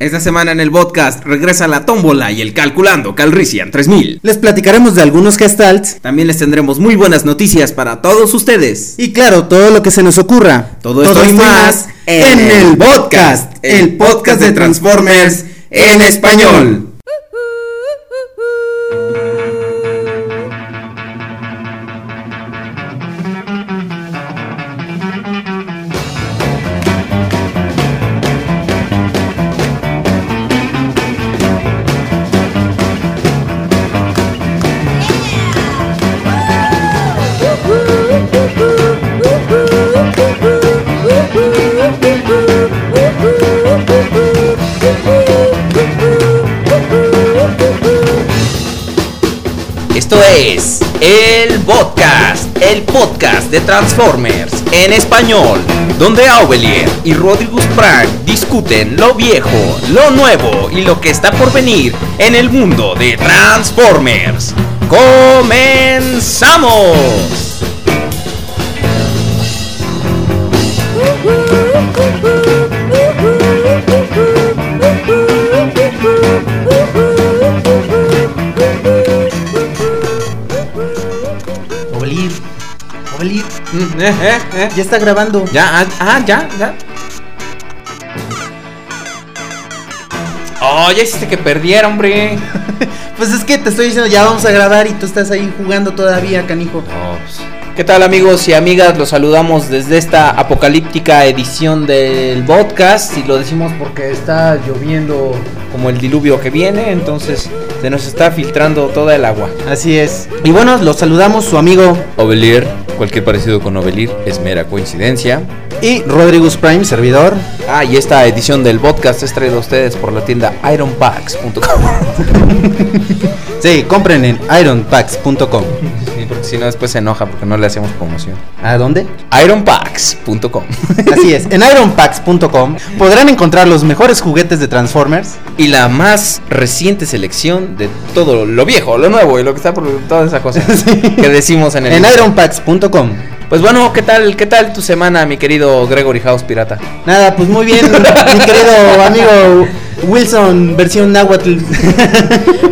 Esta semana en el podcast regresa la tómbola y el calculando Calrissian 3000. Les platicaremos de algunos gestalts. También les tendremos muy buenas noticias para todos ustedes. Y claro, todo lo que se nos ocurra. Todo esto y más en el podcast, el podcast de Transformers en español. De Transformers en español, donde Aubelier y Rodrigo Prime discuten lo viejo, lo nuevo y lo que está por venir en el mundo de Transformers. ¡Comenzamos! Eh, eh, eh. Ya está grabando. Ya, ah, ah, ya, ya. Oh, ya hiciste que perdiera, hombre. Pues es que te estoy diciendo, ya vamos a grabar y tú estás ahí jugando todavía, canijo. ¿Qué tal amigos y amigas? Los saludamos desde esta apocalíptica edición del podcast y lo decimos porque está lloviendo como el diluvio que viene, entonces se nos está filtrando toda el agua. Así es. Y bueno, los saludamos su amigo Ovelir, cualquier parecido con Ovelir es mera coincidencia. y Rodrigus Prime, servidor. Ah, y esta edición del podcast es traída a ustedes por la tienda ironpacks.com. Sí, compren en ironpacks.com. Sí, porque si no después se enoja porque no le hacemos promoción. ¿A dónde? ironpacks.com. Así es, en ironpacks.com podrán encontrar los mejores juguetes de Transformers. y la más reciente selección de todo lo viejo, lo nuevo y lo que está por toda esa cosa que decimos en el En ironpacks.com. Pues bueno, ¿qué tal? ¿Qué tal tu semana, mi querido Gregory House pirata? Nada, pues muy bien, mi querido amigo Wilson, versión náhuatl.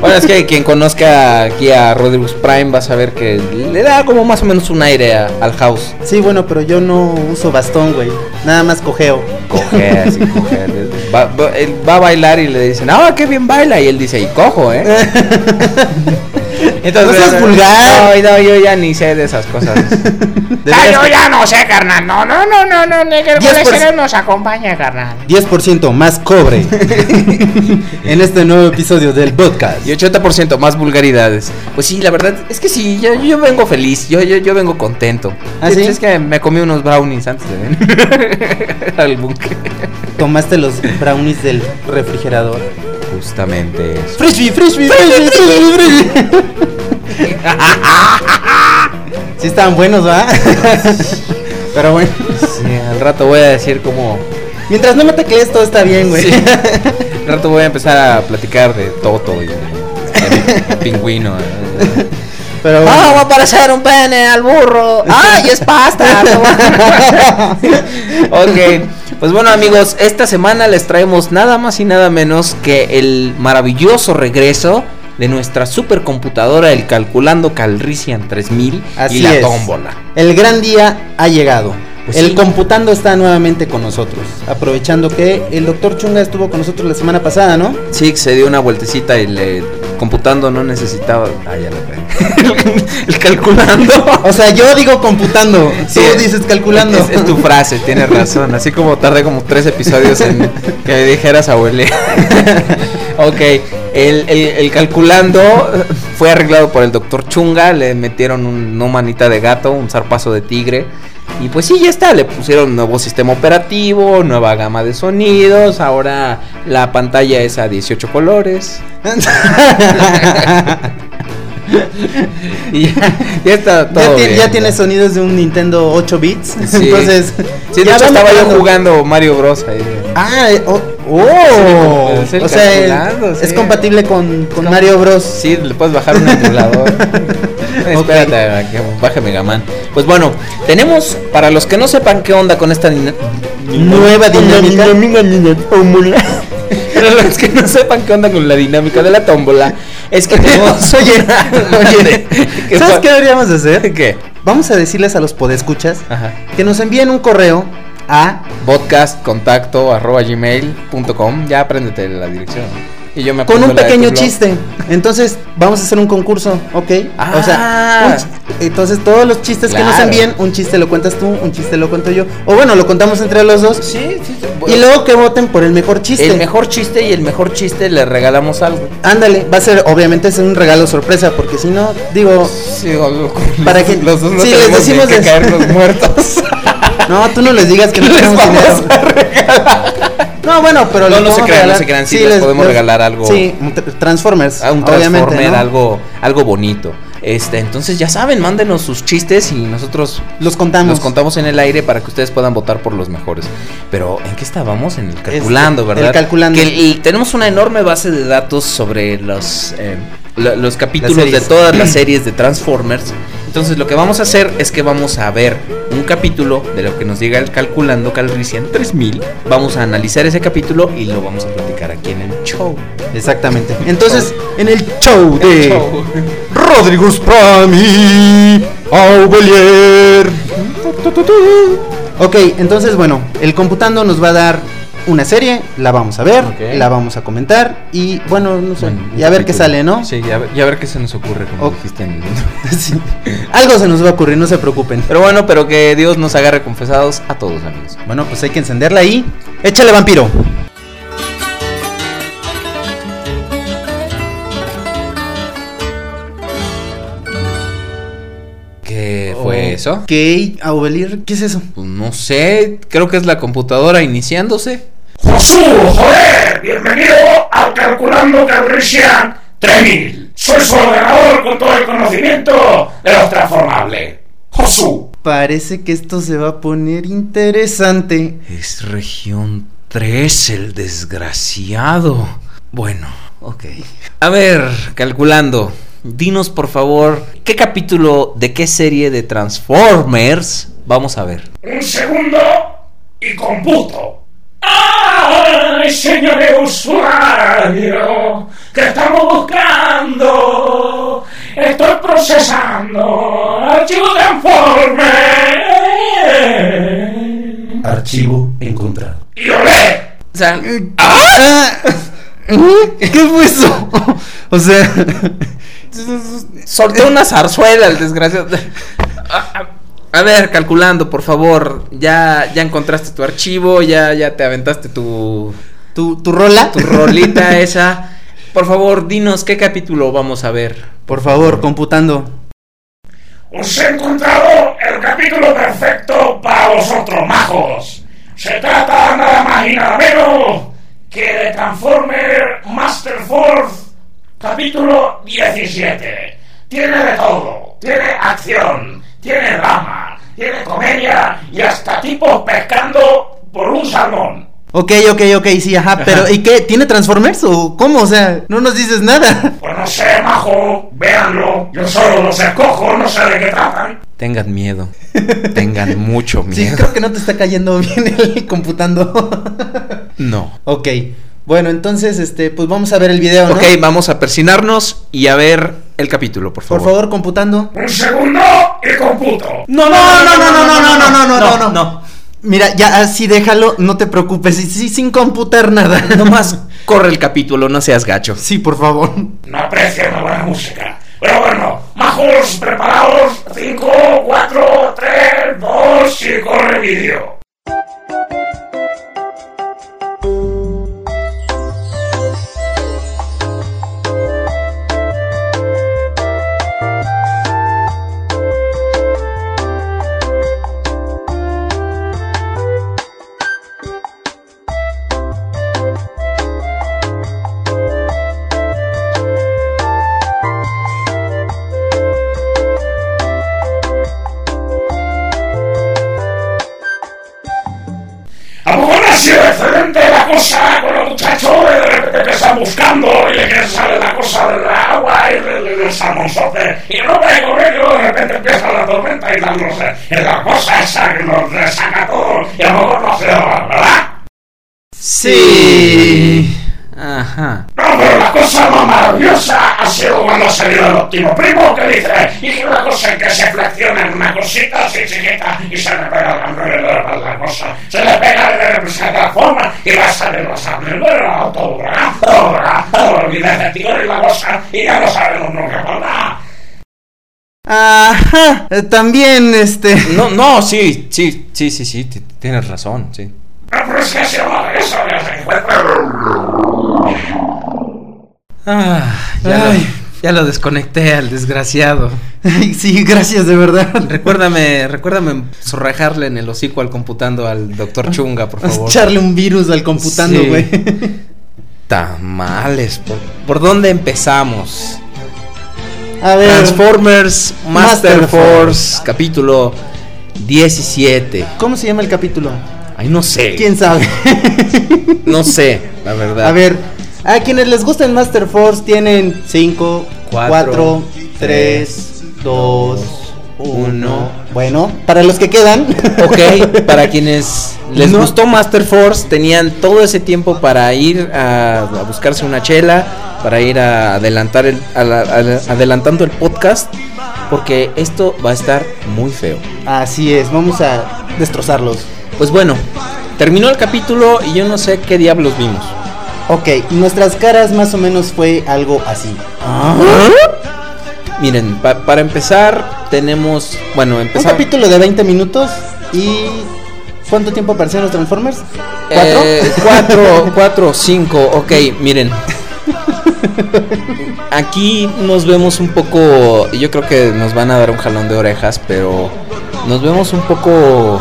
Bueno, es que quien conozca aquí a Rodriguez Prime va a saber que le da como más o menos un aire a- al house. Sí, bueno, pero yo no uso bastón, güey. Nada más cojeo. Coge, así coge. Va, va- él va a bailar y le dicen, ah, qué bien baila. Y él dice, y cojo, ¿eh? No seas vulgar. No, no, yo ya ni sé de esas cosas. Deberías- yo ya no sé, carnal. No, no, no, no, no. Ni que el 10%. Golesero nos acompaña, carnal. 10% más cobre en este nuevo episodio del podcast. Y 80% más vulgaridades. Pues sí, la verdad es que sí, yo, yo vengo feliz, yo, yo, yo vengo contento. ¿Ah, es, sí? es que me comí unos brownies antes de venir al búnker. Tomaste los brownies del refrigerador. Justamente eso. Frisbee, frisbee, frisbee, frisbee, frisbee. Sí estaban buenos, ¿va? Pero bueno, Sí, al rato voy a decir como... mientras no me teclees todo está bien, güey. Sí. Al rato voy a empezar a platicar de Toto y de, de pingüino. Pero bueno. Ah, va a aparecer un pene al burro. ¡Ay, es pasta! ok, pues bueno amigos, esta semana les traemos nada más y nada menos que el maravilloso regreso de nuestra supercomputadora, el Calculando Calrissian 3000 Así y la es. tómbola. El gran día ha llegado. Pues el sí. computando está nuevamente con nosotros. Aprovechando que el doctor Chunga estuvo con nosotros la semana pasada, ¿no? Sí, se dio una vueltecita y le computando no necesitaba. Ah, ya lo el calculando. O sea, yo digo computando. Sí, tú dices calculando. Es, es tu frase, tienes razón. Así como tardé como tres episodios en que me dijeras abuele. ok, el, el- el calculando fue arreglado por el doctor Chunga. Le metieron un, no manita de gato, un zarpazo de tigre. Y pues sí, ya está. Le pusieron nuevo sistema operativo, nueva gama de sonidos. Ahora la pantalla es a 18 colores. Y ya, ya está todo. ya, ti- bien, ya tiene sonidos de un Nintendo 8 bits. Sí. Entonces, Sí, de ya hecho estaba yo jugando Mario Bros. ahí. Ah, eh, oh, oh. Sí, o sea, es compatible con, con Mario Bros. Sí, le puedes bajar un emulador. Espérate a que baje Mega Man. Pues bueno, tenemos, para los que no sepan qué onda con esta din- Nueva dinámica. Para los que no sepan qué onda con la dinámica de la tómbola, es que tenemos. Oye, oye, ¿Qué ¿sabes qué deberíamos de hacer? ¿Qué? Vamos a decirles a los podescuchas Ajá. que nos envíen un correo a Podcast contacto arroba gmail.com. Ya apréndete la dirección. Y yo me con un pequeño chiste. Entonces, vamos a hacer un concurso, ¿ok? O sea, Ah. entonces todos los chistes que nos envíen, un chiste lo cuentas tú, un chiste lo cuento yo. O bueno, lo contamos entre los dos. Sí, sí. Y luego que voten por el mejor chiste. El mejor chiste y el mejor chiste le regalamos algo. Ándale, va a ser, obviamente es un regalo sorpresa, porque si no, digo, Sí, o lo- Para que- los dos no sí, les decimos que de- caer los muertos. No, tú no les digas que no Les tenemos dinero. No, bueno, pero No, les no se podemos crean, no regalar- se crean, sí les podemos regalar algo. Sí, Transformers, a un Transformer, ¿no? algo, algo bonito. Este, entonces ya saben, mándenos sus chistes y nosotros Los contamos. los contamos en el aire para que ustedes puedan votar por los mejores. Pero ¿en qué estábamos? En el calculando, Este, ¿verdad? el calculando. Que el- tenemos una enorme base de datos sobre los eh, lo- los capítulos de todas las series de Transformers. Entonces lo que vamos a hacer es que vamos a ver un capítulo de lo que nos diga el calculando Calrissian 3000. Vamos a analizar ese capítulo y lo vamos a platicar aquí en el show. Exactamente. Entonces, en el show de Show. Rodrigo Sprami Aubelier. Ok, entonces bueno, el computando nos va a dar una serie, la vamos a ver, la vamos a comentar y bueno, no sé, Bueno, y a ver qué sale, ¿no? Sí, ya, ver- ya ver qué se nos ocurre, como Ok. dijiste en el intro. Sí. Algo se nos va a ocurrir, no se preocupen. Pero bueno, pero que Dios nos agarre confesados a todos, amigos. Bueno, pues hay que encenderla ahí. Échale vampiro. ¿Qué fue eso? Aubelier, ¿qué es eso? Pues no sé, creo que es la computadora iniciándose. Josu, joder, bienvenido al Calculando Calrissian 3000. Soy su ordenador con todo el conocimiento de los transformables. Josu. Parece que esto se va a poner interesante. Es región 3, el desgraciado. Bueno, ok. A ver, calculando. Dinos por favor, ¿qué capítulo de qué serie de Transformers vamos a ver? Un segundo y computo. ¡Ay, señor usuario! ¿Qué estamos buscando? Estoy procesando. Archivo de informe. Archivo encontrado. Y olé. O sea, ¡Ah! ¿Qué fue eso? O sea, soltó una zarzuela el desgraciado. A, ver, calculando, por favor. Ya, ya encontraste tu archivo, ya, ya te aventaste tu, tu, tu rola. tu rolita esa. Por favor, dinos qué capítulo vamos a ver. Por favor, computando. Os he encontrado el capítulo perfecto para vosotros, majos. Se trata nada más y nada menos que de Transformer Master Force, capítulo 17. Tiene de todo. Tiene acción, tiene drama, tiene comedia y hasta tipos pescando por un salmón. Ok, ok, ok, sí, ajá, pero ¿y qué? ¿Tiene Transformers o cómo? O sea, no nos dices nada. Pues no sé, majo, véanlo. Yo solo los escojo, no sé de qué tratan. Tengan miedo. Tengan mucho Sí, miedo. creo que no te está cayendo bien el computando. No. ok, bueno, entonces, este, pues vamos a ver el video, ¿no? Ok, vamos a persinarnos y a ver el capítulo, por Por favor. favor, computando. Un segundo y computo. No, no, no, no, no, no, no, no, no, no, no, no. Mira, ya así déjalo, no te preocupes, sí, sí, sin computar nada. Nomás corre el capítulo, no seas gacho. Sí, por favor. No aprecio una buena música. Pero bueno, majos, preparados. 5, 4, 3, 2 y corre vídeo. Eh, también este... No, no, sí, sí, sí, sí, sí, tienes razón, sí. Ah, ya, Ay. Lo, ya lo desconecté al desgraciado. Ay, sí, gracias, de verdad. Recuérdame, recuérdame zorrajarle en el hocico al computando al doctor Chunga, por favor. Echarle un virus al computando, Sí. güey. Tamales, ¿por, por dónde empezamos? A ver. Transformers Master, Master Force, capítulo 17. ¿Cómo se llama el capítulo? Ay, no sé. ¿Quién sabe? No sé, la verdad. A ver, a quienes les gusta el Master Force tienen 5, Cuatro, 4, 3, 2, 1. Bueno, para los que quedan. Ok, para quienes les No. gustó Master Force, tenían todo ese tiempo para ir a, a buscarse una chela, para ir a adelantar el, a la- a la- adelantando el podcast, porque esto va a estar muy feo. Así es, vamos a destrozarlos. Pues bueno, terminó el capítulo y yo no sé qué diablos vimos. Ok, nuestras caras más o menos fue algo así. Miren, pa- para empezar, tenemos. Bueno, Un capítulo de 20 minutos y... ¿Cuánto tiempo aparecieron los Transformers? ¿Cuatro? Eh, cuatro, cuatro, cinco, ok, miren. Aquí nos vemos un poco, yo creo que nos van a dar un jalón de orejas, pero nos vemos un poco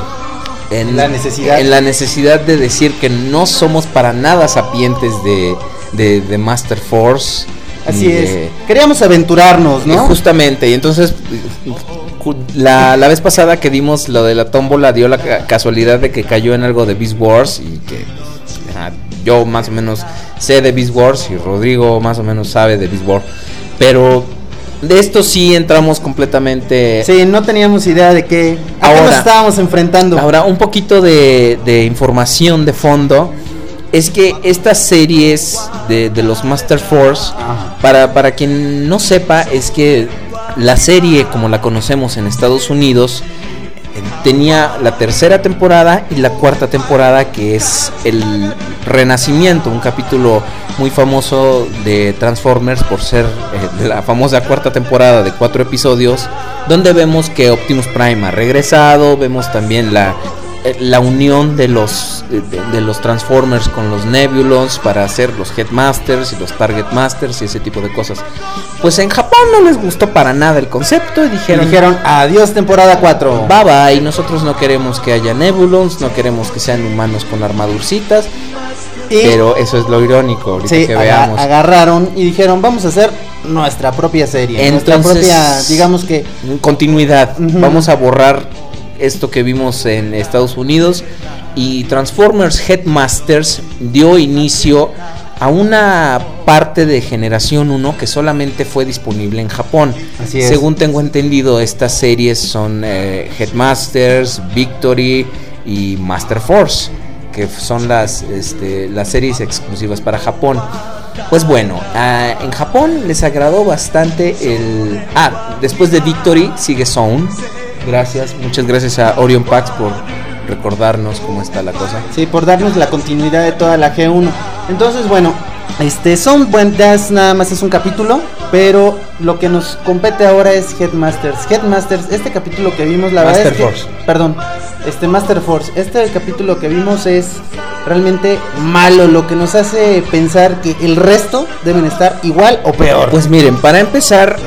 en La necesidad. en la necesidad de decir que no somos para nada sapientes de, de, de Master Force. Así es. de- Queríamos aventurarnos, eh, ¿no? Justamente, y entonces la, la vez pasada que dimos lo de la tómbola dio la ca- casualidad de que cayó en algo de Beast Wars y que ah, yo más o menos sé de Beast Wars y Rodrigo más o menos sabe de Beast Wars, pero de esto sí entramos completamente... Sí, no teníamos idea de qué. ¿A qué Ahora- nos estábamos enfrentando? Ahora, un poquito de, de información de fondo. Es que estas series de, de los Master Force, Ajá. para, para quien no sepa, es que la serie como la conocemos en Estados Unidos eh, tenía la tercera temporada y la cuarta temporada que es el renacimiento, un capítulo muy famoso de Transformers por ser eh, de la famosa cuarta temporada de cuatro episodios, donde vemos que Optimus Prime ha regresado, vemos también la, la unión de los, de, los Transformers con los Nebulons para hacer los Headmasters y los Target Masters y ese tipo de cosas. Pues en Japón no les gustó para nada el concepto y Y dijeron, dijeron, adiós temporada 4. Bye bye, nosotros no queremos que haya Nebulons, no queremos que sean humanos con armadurcitas, Y pero eso es lo irónico, ahorita sí, que veamos. agarraron y dijeron, vamos a hacer nuestra propia serie. nuestra Entonces- propia, digamos que... Continuidad, vamos a borrar esto que vimos en Estados Unidos y Transformers Headmasters dio inicio a una parte de generación 1 que solamente fue disponible en Japón. Así es. Según tengo entendido, estas series son eh, Headmasters, Victory y Master Force, que son las, este, las series exclusivas para Japón. Pues bueno, ah, en Japón les agradó bastante el... Ah, después de Victory sigue Zone. Gracias, muchas gracias a Orion Pax por recordarnos cómo está la cosa. Sí, por darnos la continuidad de toda la G1. Entonces, bueno, este son buenas, nada más es un capítulo, pero lo que nos compete ahora es Headmasters. Headmasters, este capítulo que vimos, la verdad Master es que, Force. perdón, este Master Force, este capítulo que vimos es realmente malo, lo que nos hace pensar que el resto deben estar igual o peor. Pues miren, para empezar,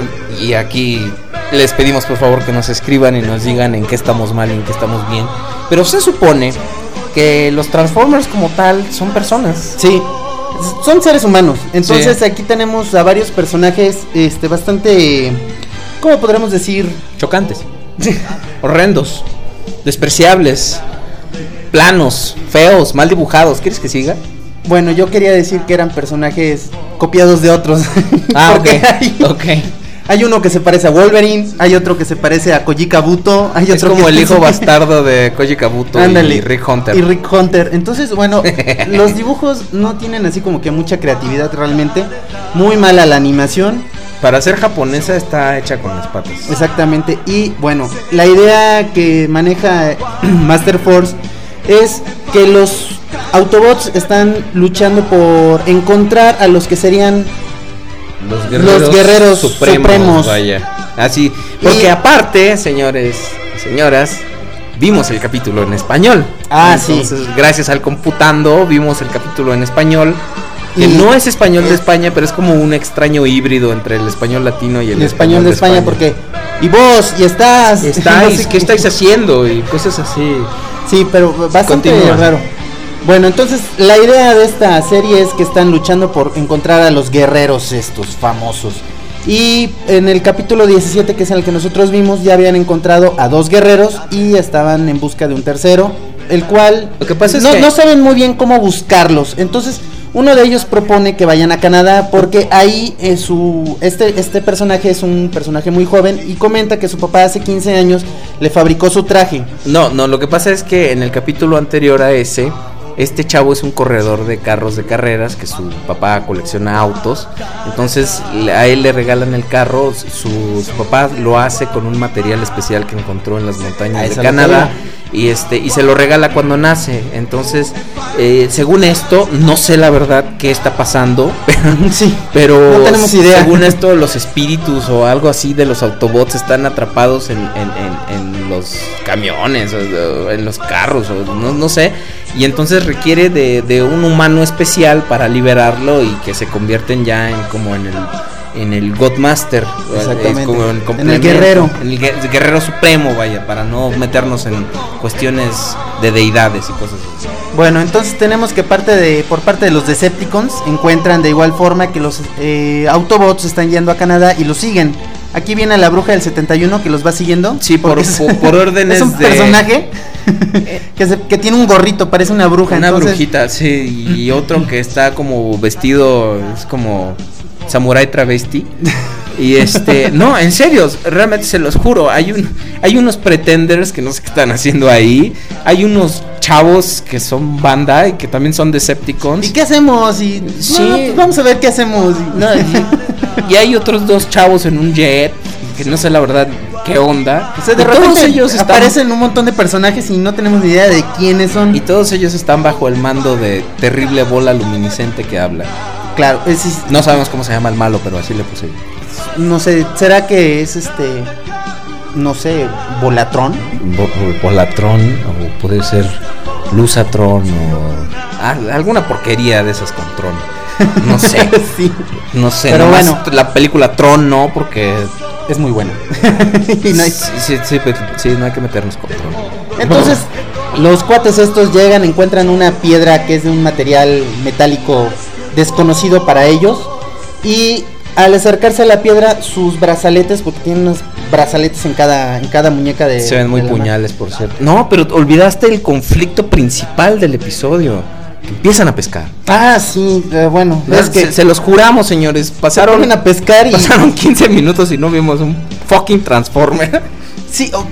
y aquí les pedimos por favor que nos escriban y nos digan en qué estamos mal y en qué estamos bien. Pero se supone que los Transformers como tal son personas. Sí, son seres humanos. Entonces Sí. aquí tenemos a varios personajes este bastante ¿cómo podremos decir? Chocantes, horrendos, despreciables, planos, feos, mal dibujados. ¿Quieres que siga? Bueno, yo quería decir que eran personajes copiados de otros. Ah, ok. Porque hay, Ok. Hay uno que se parece a Wolverine, hay otro que se parece a Koji Kabuto, hay Es otro como que el hijo bastardo de Koji Kabuto Ándale. y Rick Hunter. Y Rick Hunter. Entonces, bueno, los dibujos no tienen así como que mucha creatividad realmente. Muy mala la animación. Para ser japonesa está hecha con las patas. Exactamente. Y bueno, la idea que maneja Master Force es que los Autobots están luchando por encontrar a los que serían Los Los guerreros supremos. Vaya. Así. Porque Y- aparte, señores y señoras, vimos el capítulo en español. Ah, sí. Entonces, gracias al computando, vimos el capítulo en español. Que Y- no es español de España, pero es como un extraño híbrido entre el español latino y el el español de España, porque y vos y estás estáis, no sé ¿qué estáis haciendo? Y cosas así. Sí, pero bastante Continúa. raro. Bueno, entonces la idea de esta serie es que están luchando por encontrar a los guerreros estos famosos. Y en el capítulo 17, que es el que nosotros vimos, ya habían encontrado a dos guerreros y estaban en busca de un tercero, el cual Lo que pasa es no, que- no saben muy bien cómo buscarlos. Entonces, uno de ellos propone que vayan a Canadá porque ahí es su este este personaje es un personaje muy joven y comenta que su papá hace 15 años le fabricó su traje. No, no, lo que pasa es que en el capítulo anterior a ese, este chavo es un corredor de carros de carreras, que su papá colecciona autos, entonces a él le regalan el carro, su, su papá lo hace con un material especial que encontró en las Ah, montañas eso de Canadá. Y este, y se lo regala cuando nace. Entonces, eh, según esto, no sé la verdad qué está pasando, Sí. pero No tenemos idea. según esto, los espíritus o algo así de los Autobots están atrapados en, en- en- en los camiones, en los carros, o no, no sé. Y entonces requiere de, de un humano especial para liberarlo y que se convierten ya en como en el en el Godmaster, Exactamente. Es como En el guerrero. en el gue- guerrero supremo, vaya, para no meternos en cuestiones de deidades y cosas así. Bueno, entonces tenemos que parte de por parte de los Decepticons encuentran de igual forma que los eh, Autobots están yendo a Canadá y los siguen. Aquí viene la bruja del 71 que los va siguiendo. Sí, por, es- por, por órdenes es un de personaje que, se- que tiene un gorrito, parece una bruja. Una entonces- brujita, sí, y otro que está como vestido, es como samurai travesti. Y este, no, en serio, realmente se los juro, hay un hay unos pretenders que no sé qué están haciendo ahí, hay unos chavos que son banda y que también son Decepticons. ¿Y qué hacemos? Y Sí. no, pues vamos a ver qué hacemos. Y- No, y, y hay otros dos chavos en un jet que no sé la verdad qué onda. O sea, de Y repente todos ellos están aparecen un montón de personajes y no tenemos ni idea de quiénes son. y todos ellos están bajo el mando de terrible bola luminiscente que habla. claro, es- es- No sabemos cómo se llama el malo, pero así le puse. No sé, ¿será que es este no sé, Volatrón? Volatron, o puede ser Luzatron, o ah, alguna porquería de esas con Tron. No sé, sí, no sé. Pero bueno. la película Tron no, porque. es muy buena. Y no hay- sí, sí, sí, sí, no hay que meternos con Tron. Entonces, los cuates estos llegan, encuentran una piedra que es de un material metálico desconocido para ellos. Y al acercarse a la piedra, sus brazaletes, porque tienen unos brazaletes en cada, en cada muñeca de. Se ven muy mano. puñales, por cierto. No, pero olvidaste el conflicto principal del episodio. Que empiezan a pescar. Ah, sí, eh, bueno, es que se, se los juramos, señores. Pasaron, a pescar y. pasaron 15 minutos y no vimos un fucking Transformer. Sí, o-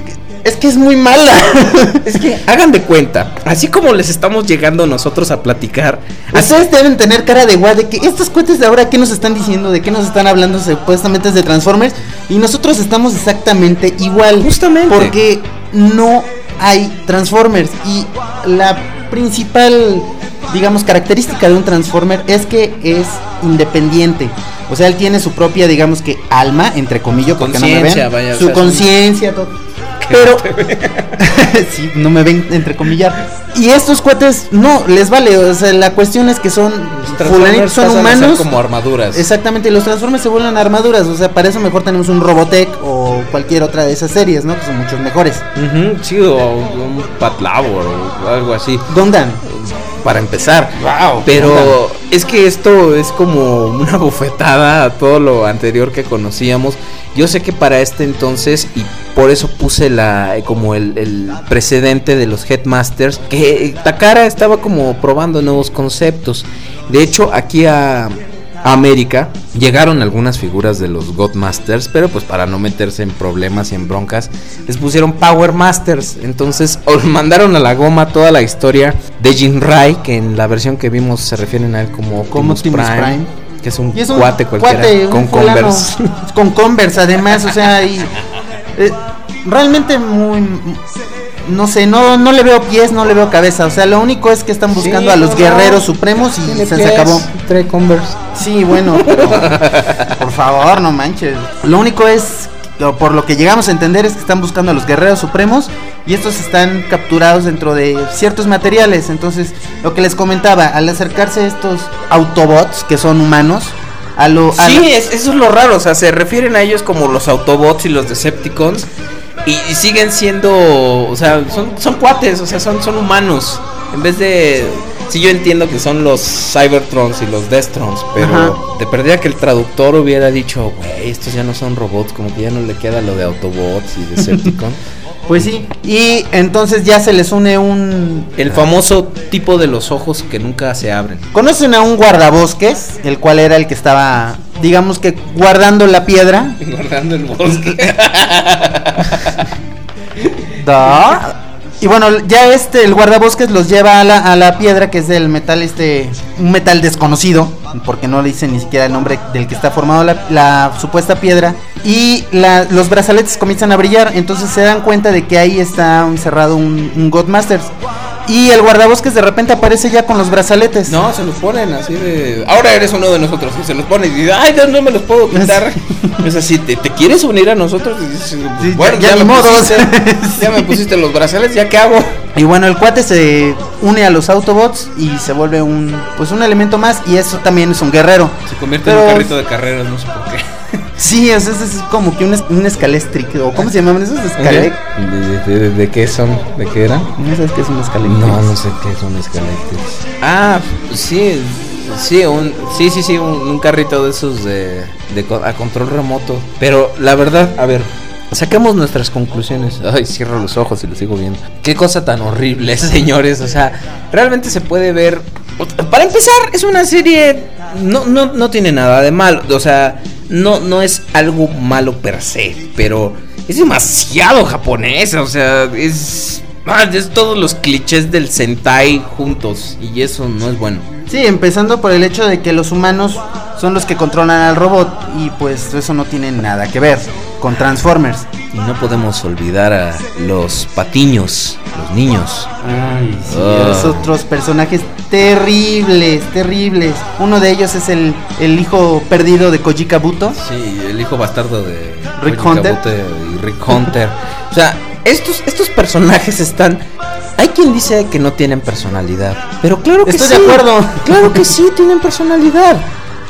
es que es muy mala. Es que hagan de cuenta, así como les estamos llegando nosotros a platicar, así- Ustedes deben tener cara de guay de que estos cuates de ahora, ¿qué nos están diciendo? ¿De qué nos están hablando supuestamente es de Transformers? Y nosotros estamos exactamente igual. Justamente. Porque no hay Transformers. Y la principal, digamos, característica de un Transformer es que es independiente. O sea, él tiene su propia, digamos que, alma, entre comillas, porque no me ven. vaya, o su sea, es un- conciencia, todo. Pero, sí, no me ven entre comillas. Y estos cuates, no, les vale. O sea, la cuestión es que son fulanitos, son humanos. como armaduras. Exactamente, y los Transformers se vuelven armaduras. O sea, para eso mejor tenemos un Robotech o cualquier otra de esas series, ¿no? Que son muchos mejores. Sí, o un Pat Labor o algo así, Gundam. Para empezar. Wow. Pero es que esto es como una bofetada a todo lo anterior que conocíamos. Yo sé que para este entonces, y por eso puse la como el, el precedente de los Headmasters, que Takara estaba como probando nuevos conceptos. De hecho, aquí a América, llegaron algunas figuras de los Godmasters, pero pues para no meterse en problemas y en broncas, les pusieron Power Masters. Entonces mandaron a la goma toda la historia de Jinrai, que en la versión que vimos se refieren a él como Como Optimus, Optimus Prime, Prime. que es un, Y es un cuate cualquiera cuate, con Converse. con Converse, además, o sea, y, eh, realmente muy. No sé, no, no le veo pies, no le veo cabeza. O sea, lo único es que están buscando Sí, a los no, guerreros no. supremos y se, pies, acabó. Trae Converse. Sí, bueno, pero, por favor, no manches. Lo único es, por lo que llegamos a entender, es que están buscando a los guerreros supremos y estos están capturados dentro de ciertos materiales. Entonces, lo que les comentaba, al acercarse a estos Autobots, que son humanos, a lo... a Sí, es- eso es lo raro, o sea, se refieren a ellos como los Autobots y los Decepticons y, y siguen siendo, o sea, son, son cuates, o sea, son, son humanos. En vez de, sí yo entiendo que son los Cybertrons y los Destrons, pero Ajá. de perdida que el traductor hubiera dicho, güey, estos ya no son robots, como que ya no le queda lo de Autobots y Decepticons. Pues sí, y entonces ya se les une un... el famoso tipo de los ojos que nunca se abren. Conocen a un guardabosques, el cual era el que estaba, digamos que guardando la piedra. Guardando el bosque. Da. Y bueno, ya este, el guardabosques los lleva a la, a la piedra, que es del metal, este, un metal desconocido, porque no le dicen ni siquiera el nombre del que está formado la, supuesta piedra. Y la- los brazaletes comienzan a brillar, entonces se dan cuenta de que ahí está encerrado un, un Godmasters. Y el guardabosques de repente aparece ya con los brazaletes. No, se los ponen así de. Ahora eres uno de nosotros. Y se los ponen y dice, ay, Dios, no me los puedo quitar. es así, ¿te, te quieres unir a nosotros? Y dices, Sí, bueno, ya- ya ya, me pusiste, ya me pusiste los brazaletes, ¿ya qué hago? Y bueno, el cuate se une a los Autobots y se vuelve un, pues un elemento más. Y eso también es un guerrero. Se convierte Pero- en un carrito de carreras, no sé por qué. Sí, es, es, es como que un, es- un escalestric, o ¿cómo se llaman esos? Escalec. ¿De, de, de- de qué son? ¿De qué eran? ¿No sabes qué es un? No, no sé qué son escaletes. Ah, sí, sí, un, sí, sí, sí, un, un carrito de esos de, a control remoto. Pero la verdad, a ver, saquemos nuestras conclusiones. Ay, cierro los ojos y lo sigo viendo. Qué cosa tan horrible, señores. O sea, realmente se puede ver. Para empezar, es una serie. No, no, no tiene nada de malo. O sea, no, no es algo malo per se. Pero es demasiado japonesa. O sea, es. Ah, es todos los clichés del Sentai juntos. Y eso no es bueno. Sí, empezando por el hecho de que los humanos son los que controlan al robot y pues eso no tiene nada que ver con Transformers. Y no podemos olvidar a los patiños, los niños. Ay, sí, Ah. otros personajes terribles, terribles. Uno de ellos es el, el hijo perdido de Koji Kabuto. Sí, el hijo bastardo de Rick Hunter. Y Rick Hunter. o sea, estos, estos personajes están. Hay quien dice que no tienen personalidad. Pero claro que Estoy sí. de acuerdo. Claro que sí, tienen personalidad.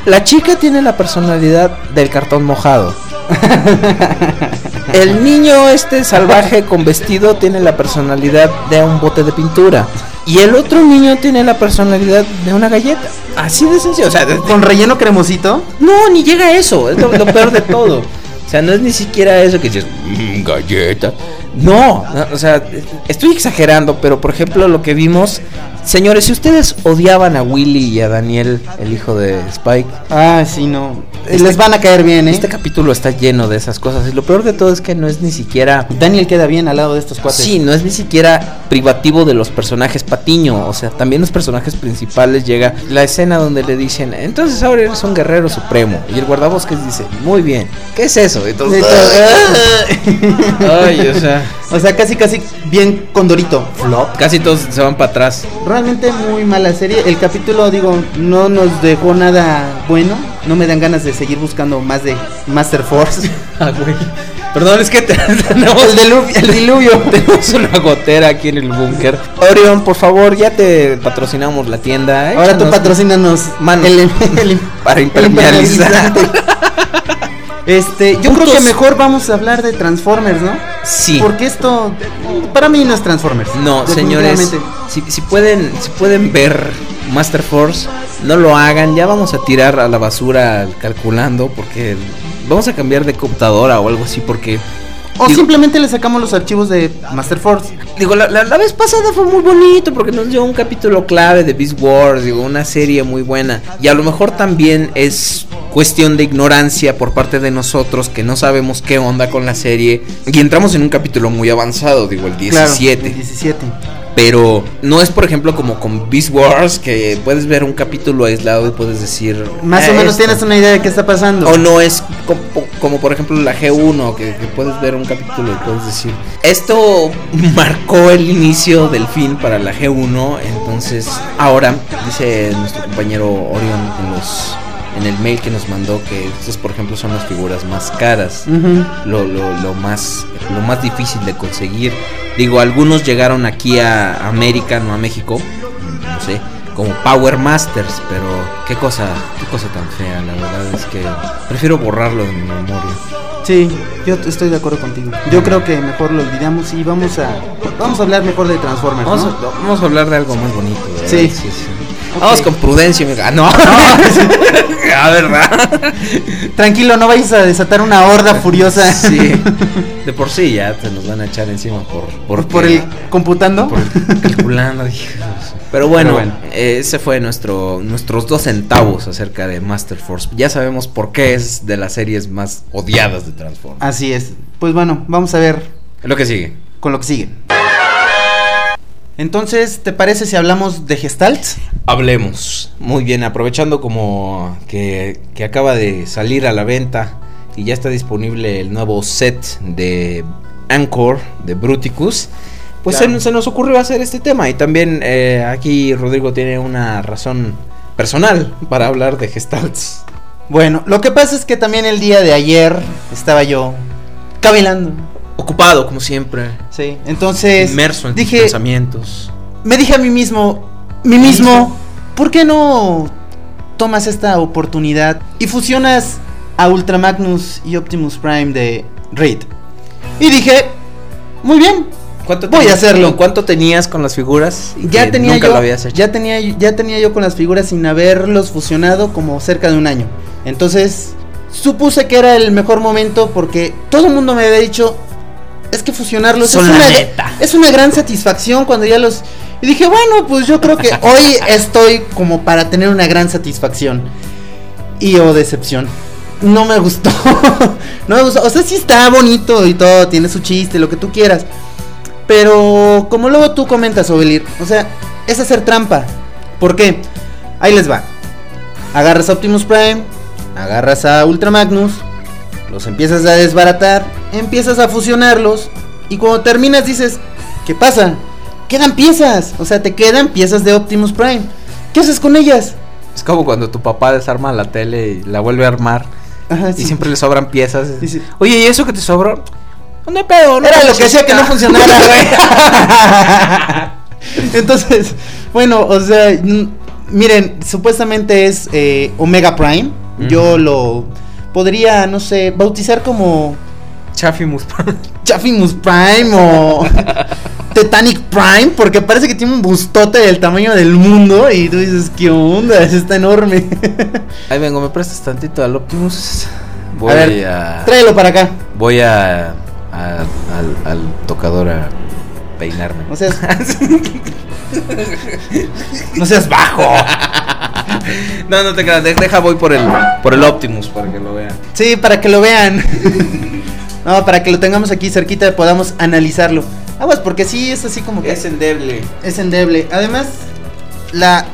La chica tiene la personalidad del cartón mojado. El niño este salvaje con vestido tiene la personalidad de un bote de pintura. Y el otro niño tiene la personalidad de una galleta. Así de sencillo. O sea, de- Con relleno cremosito. no, ni llega a eso. Es lo, lo peor de todo. O sea, no es ni siquiera eso que dices, "Mm, galleta. No, no, o sea, estoy exagerando, pero por ejemplo lo que vimos, señores, si ustedes odiaban a Willy y a Daniel, el hijo de Spike, Ah, sí, no. Este- Les van a caer bien, ¿eh? este capítulo está lleno de esas cosas. Y lo peor de todo es que no es ni siquiera... Daniel queda bien al lado de estos cuates. Sí, no es ni siquiera privativo de los personajes patiño. O sea, también los personajes principales llega la escena donde le dicen, entonces ahora eres un guerrero supremo. Y el guardabosques dice, muy bien, ¿qué es eso? Entonces, ay, o sea, O sea, casi, casi bien condorito. Flop. casi todos se van para atrás. Realmente muy mala serie. El capítulo, digo, no nos dejó nada bueno. No me dan ganas de seguir buscando más de Master Force. Ah, güey. Perdón, es que te- tenemos, el, diluvio, el diluvio. tenemos una gotera aquí en el búnker. Orion, por favor, ya te patrocinamos la tienda. Ahora tú Échanos- patrocínanos Mano. el, el- Para el impermeabilizar. Este, yo creo que mejor vamos a hablar de Transformers, ¿no? Sí. Porque esto para mí no es Transformers. No, señores, si, si pueden, si pueden ver Master Force, no lo hagan. Ya vamos a tirar a la basura al calculando porque vamos a cambiar de computadora o algo así porque O Digo- simplemente le sacamos los archivos de Master Force. Digo, la, la- la vez pasada fue muy bonito porque nos dio un capítulo clave de Beast Wars, digo, una serie muy buena. Y a lo mejor también es cuestión de ignorancia por parte de nosotros que no sabemos qué onda con la serie. Y entramos en un capítulo muy avanzado, digo, el 17. Claro, el 17. Pero no es, por ejemplo, como con Beast Wars, que puedes ver un capítulo aislado y puedes decir. Más o "Ah, menos esto". tienes una idea de qué está pasando. O no es como, como, por ejemplo la G1, que, que puedes ver un capítulo y puedes decir, esto marcó el inicio del fin para la G1, entonces ahora, dice nuestro compañero Orion en, los, en el mail que nos mandó, que estas por ejemplo son las figuras más caras, lo, lo, lo más, lo más difícil de conseguir. Digo, algunos llegaron aquí a América, no a México, no sé, como Power Masters, pero qué cosa, qué cosa tan fea, la verdad es que prefiero borrarlo de mi memoria. Sí, yo estoy de acuerdo contigo. Yo creo que mejor lo olvidamos y vamos a vamos a hablar mejor de Transformers, Vamos, ¿no? a, vamos a hablar de algo más bonito. ¿verdad? Sí. Ok. Vamos con prudencia. Ah, no. Ah, verdad. Tranquilo, no vayas a desatar una horda furiosa. Sí. De por sí ya te nos van a echar encima por por, por el computando. por el calculando. Pero bueno, Pero bueno. eh, ese fue nuestro nuestros dos centavos acerca de Master Force. Ya sabemos por qué es de las series más odiadas de Transformers. Así es. Pues bueno, vamos a ver Lo que sigue. con lo que sigue. Entonces, ¿te parece si hablamos de Gestalt? Hablemos. Muy bien, aprovechando como que, que acaba de salir a la venta y ya está disponible el nuevo set de Anchor de Bruticus, pues Claro. se, se nos ocurrió hacer este tema y también eh, aquí Rodrigo tiene una razón personal para hablar de Gestalts. Bueno, lo que pasa es que también el día de ayer estaba yo cavilando. Ocupado, como siempre. Sí, entonces inmerso en tus dije, pensamientos. me dije a mí mismo, mí mismo, ¿por qué no tomas esta oportunidad y fusionas a Ultra Magnus y Optimus Prime de Reed? Y dije, muy bien, ¿Cuánto Voy a hacerlo. ¿Cuánto tenías con las figuras? Ya tenía nunca yo, lo habías hecho. ya tenía ya tenía yo con las figuras sin haberlos fusionado como cerca de un año. Entonces, supuse que era el mejor momento porque todo el mundo me había dicho es que fusionarlos Son es una, neta. es una gran satisfacción cuando ya los y dije, bueno, pues yo creo que hoy estoy como para tener una gran satisfacción y o decepción. No me gustó. no me gustó. O sea, sí está bonito y todo, tiene su chiste, lo que tú quieras. Pero como luego tú comentas, Ovelir, o sea, es hacer trampa. ¿Por qué? Ahí les va. Agarras a Optimus Prime, agarras a Ultra Magnus, los empiezas a desbaratar, empiezas a fusionarlos y cuando terminas dices, ¿qué pasa? Quedan piezas, o sea, te quedan piezas de Optimus Prime. ¿Qué haces con ellas? Es como cuando tu papá desarma la tele y la vuelve a armar Ajá, y sí. siempre le sobran piezas. Sí, sí. Oye, ¿y eso que te sobró? No hay pedo, no Era lo que hacía que no funcionara, güey. Entonces, bueno, o sea, miren, supuestamente es eh, Omega Prime. Yo lo podría, no sé, bautizar como Chafimus. Chaffimus Prime o Titanic Prime, porque parece que tiene un bustote del tamaño del mundo y tú dices, ¿qué onda? Está enorme. Ahí vengo, ¿me prestas tantito al Optimus? Voy A Tráelo para acá. voy a, a- al, al tocador a peinarme. No seas. no seas bajo. no, no te creas, de- deja voy por el por el Optimus para que lo vean. Sí, para que lo vean. No, para que lo tengamos aquí cerquita y podamos analizarlo. Aguas, porque sí es así como que Es endeble. es endeble. Además, la.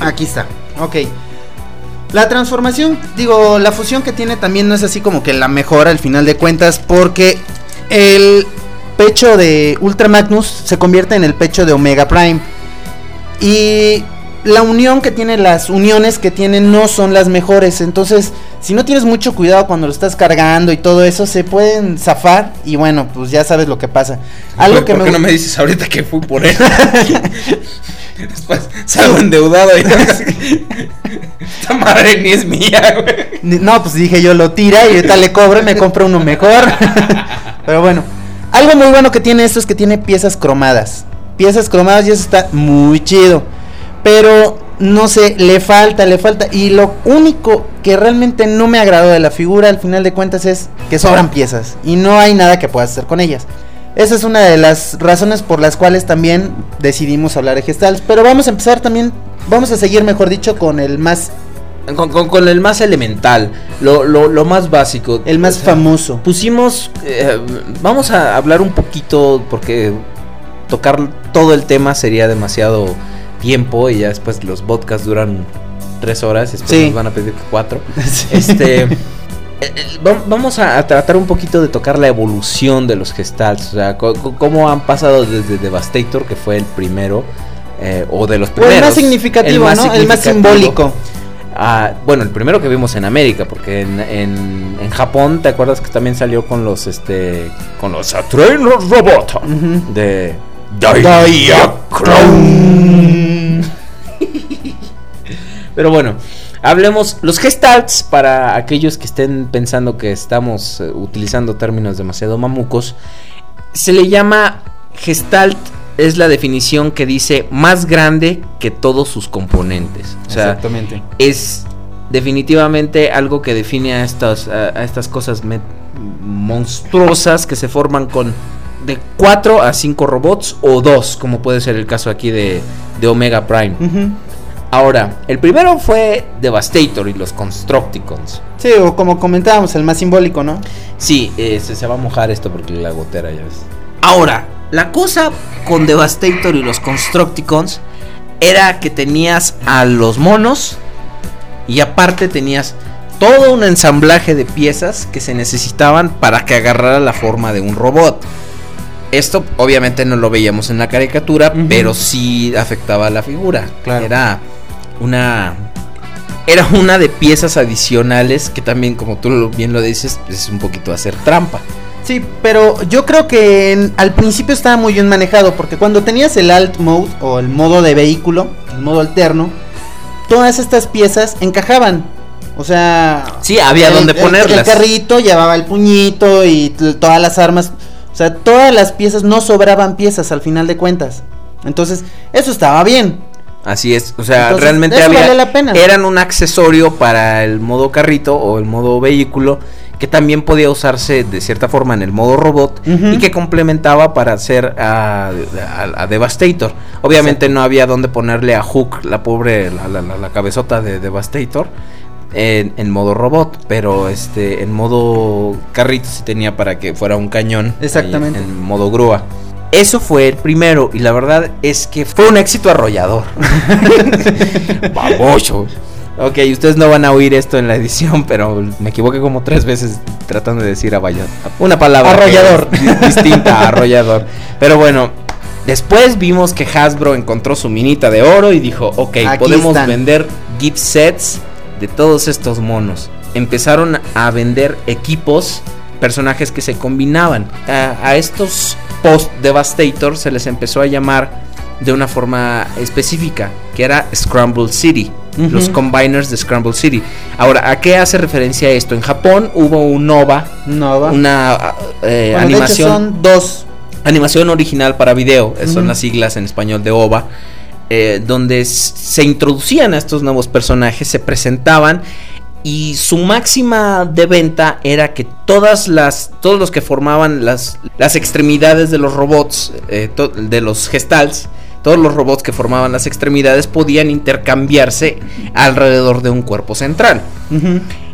Aquí está. Ok. La transformación, digo, la fusión que tiene también no es así como que la mejor al final de cuentas, porque el pecho de Ultra Magnus se convierte en el pecho de Omega Prime. Y la unión que tiene, las uniones que tiene no son las mejores. Entonces, si no tienes mucho cuidado cuando lo estás cargando y todo eso, se pueden zafar. Y bueno, pues ya sabes lo que pasa. Algo que ¿Por qué me no me dices ahorita que fui por él? Después salgo endeudado y esta madre ni es mía, güey. No, pues dije yo lo tira y ahorita le cobro y me compro uno mejor. Pero bueno, algo muy bueno que tiene esto es que tiene piezas cromadas. Piezas cromadas y eso está muy chido. Pero no sé, le falta, le falta. Y lo único que realmente no me agradó de la figura, al final de cuentas, es que sobran piezas. Y no hay nada que puedas hacer con ellas. Esa es una de las razones por las cuales también decidimos hablar de gestals. Pero vamos a empezar también, vamos a seguir, mejor dicho, con el más, Con, con- con el más elemental, lo, lo- lo más básico. el más O sea, famoso. Pusimos, eh, vamos a hablar un poquito porque tocar todo el tema sería demasiado tiempo y ya después los podcasts duran tres horas después Sí. nos van a pedir cuatro. Este, eh, eh, va- vamos a, tratar un poquito de tocar la evolución de los gestals, o sea, cómo han pasado desde Devastator, que fue el primero, eh, o de los O primeros. el más significativo, ¿no? El más significativo. simbólico. Ah, bueno, el primero que vimos en América, porque en, en, en Japón, ¿te acuerdas que también salió con los este con los Trainer Robot Ujú. de Diacron. Pero bueno, hablemos los gestalts para aquellos que estén pensando que estamos eh, utilizando términos demasiado mamucos. Se le llama gestalt es la definición que dice más grande que todos sus componentes. O sea, Exactamente. es definitivamente algo que define a estas, a, a estas cosas monstruosas que se forman con de 4 a 5 robots o 2, como puede ser el caso aquí de, de Omega Prime. Ahora, el primero fue Devastator y los Constructicons. Sí, o como comentábamos, el más simbólico, ¿no? Sí, eh, se, se va a mojar esto porque la gotera ya ves. Ahora, la cosa con Devastator y los Constructicons era que tenías a los monos y aparte tenías todo un ensamblaje de piezas que se necesitaban para que agarrara la forma de un robot. Esto obviamente no lo veíamos en la caricatura, pero sí afectaba a la figura. Claro. Era una era una de piezas adicionales que también, como tú bien lo dices, es un poquito hacer trampa. Sí, pero yo creo que en- al principio estaba muy bien manejado, porque cuando tenías el alt mode o el modo de vehículo, el modo alterno, todas estas piezas encajaban. O sea, Sí, había el- donde el- ponerlas. El carrito llevaba el puñito y todas las armas. O sea, todas las piezas no sobraban piezas al final de cuentas. Entonces, eso estaba bien. Así es, o sea, Entonces, realmente había vale la pena. eran un accesorio para el modo carrito o el modo vehículo que también podía usarse de cierta forma en el modo robot y que complementaba para hacer a, a- a Devastator. Obviamente no había donde ponerle a Hook, la pobre, la, la- la- la cabezota de Devastator. En, en modo robot, pero este en modo carrito sí tenía para que fuera un cañón. Exactamente. En modo grúa. Eso fue el primero y la verdad es que fue un éxito arrollador. Babocho. Ok, ustedes no van a oír esto en la edición, pero me equivoqué como tres veces tratando de decir aballador. Una palabra. Arrollador. distinta arrollador. Pero bueno, después vimos que Hasbro encontró su minita de oro y dijo, ok, Aquí podemos están. vender gift sets de todos estos monos. Empezaron a vender equipos, personajes que se combinaban. A, a estos post Devastator se les empezó a llamar de una forma específica, que era Scramble City. Los combiners de Scramble City. Ahora, ¿a qué hace referencia esto? En Japón hubo un Nova, No va. una eh, Bueno, de hecho, animación son dos. Animación original para video, eh, son las siglas en español de OVA, eh, donde se introducían a estos nuevos personajes, se presentaban y su máxima de venta era que todas las, todos los que formaban las, las extremidades de los robots, eh, de los gestals, todos los robots que formaban las extremidades podían intercambiarse alrededor de un cuerpo central.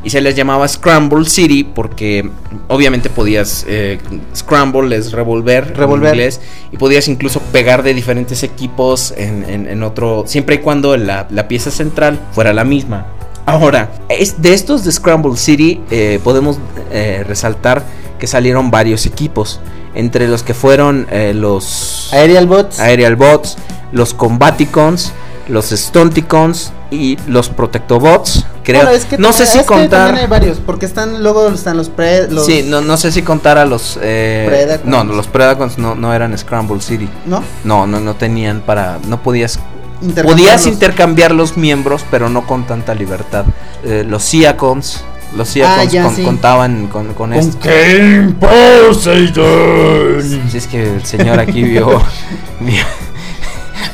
Y se les llamaba Scramble City porque obviamente podías... eh, scramble es revolver, Revolver. en inglés. Y podías incluso pegar de diferentes equipos en, en- en otro... Siempre y cuando la, la pieza central fuera la misma. Ahora, es, de estos de Scramble City eh, podemos eh, resaltar que salieron varios equipos. Entre los que fueron eh, los... Aerial Bots. Aerial Bots, los Combaticons, los Stunticons y los Protectobots. Creo. Bueno, es que no sé también- si contar. hay varios, porque están luego están los pre, los Sí, no, no sé si contar a los. eh, Predacons. no, no, los Predacons no, no eran Scramble City. ¿no? No, no, no tenían para. No podías. Intercambiarlos. Podías intercambiar los miembros, pero no con tanta libertad. Eh, los Siacons. Los Siacons Ah, ya, con- sí. contaban con, con ¿Con esto. qué Poseidon? Si es que el señor aquí vio. vio,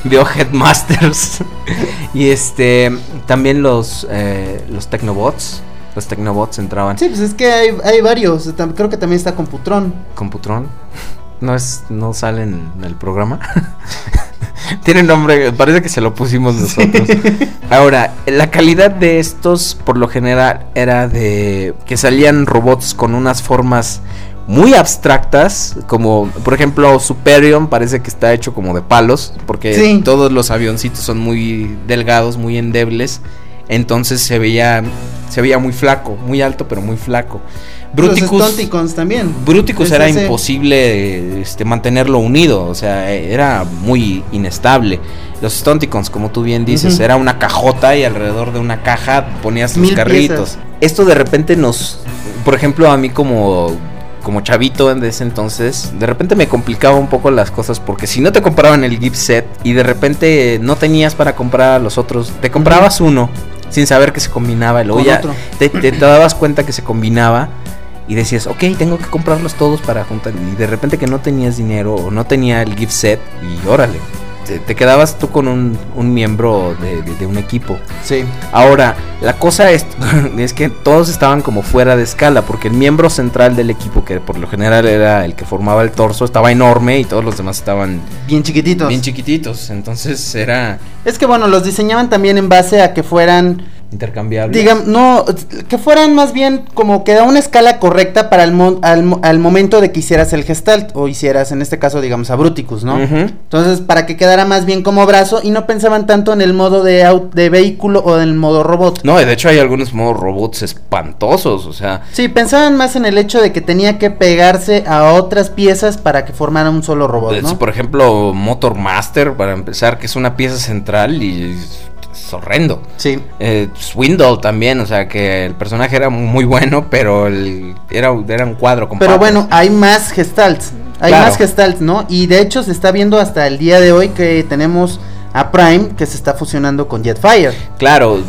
vio Headmasters. y este, también los, eh, los Tecnobots. Los Tecnobots entraban. Sí, pues es que hay, hay varios. Creo que también está Computron. Computron. No es, no sale en el programa. Tiene nombre, parece que se lo pusimos nosotros. Ahora, la calidad de estos, por lo general, era de que salían robots con unas formas muy abstractas, como por ejemplo Superion parece que está hecho como de palos, porque Sí. todos los avioncitos son muy delgados, muy endebles, entonces se veía se veía muy flaco, muy alto pero muy flaco. Los Stunticons también. Bruticus era ese- imposible este, mantenerlo unido, o sea, era muy inestable. Los Stunticons, como tú bien dices, era una cajota y alrededor de una caja ponías Mil carritos. piezas. Esto de repente nos, por ejemplo, a mí como como chavito en ese entonces, de repente me complicaba un poco las cosas porque si no te compraban el gift set y de repente no tenías para comprar a los otros, te comprabas uno sin saber que se combinaba, Con ya otro. te, te- te dabas cuenta que se combinaba y decías, ok, tengo que comprarlos todos para juntar. Y de repente que no tenías dinero o no tenía el gift set y órale, te, te quedabas tú con un, un miembro de, de- de un equipo. Sí. Ahora, la cosa es, es que todos estaban como fuera de escala, porque el miembro central del equipo, que por lo general era el que formaba el torso, estaba enorme y todos los demás estaban Bien chiquititos. bien chiquititos. Entonces era es que bueno, los diseñaban también en base a que fueran intercambiable. Digamos, no, que fueran más bien como que da una escala correcta para el mo- al, mo- al momento de que hicieras el gestalt o hicieras en este caso digamos a Bruticus, ¿no? Entonces, para que quedara más bien como brazo y no pensaban tanto en el modo de, de vehículo o en el modo robot. No, de hecho hay algunos modos robots espantosos, o sea, Sí, pensaban más en el hecho de que tenía que pegarse a otras piezas para que formara un solo robot, ¿no? Por ejemplo, Motor Master, para empezar, que es una pieza central y es, horrendo. Sí. Eh, Swindle también, o sea, que el personaje era muy bueno, pero el, era, era un cuadro con Pero bueno, hay más gestalts. Hay Claro. más gestalts, ¿no? Y de hecho se está viendo hasta el día de hoy que tenemos a Prime que se está fusionando con Jetfire. Claro,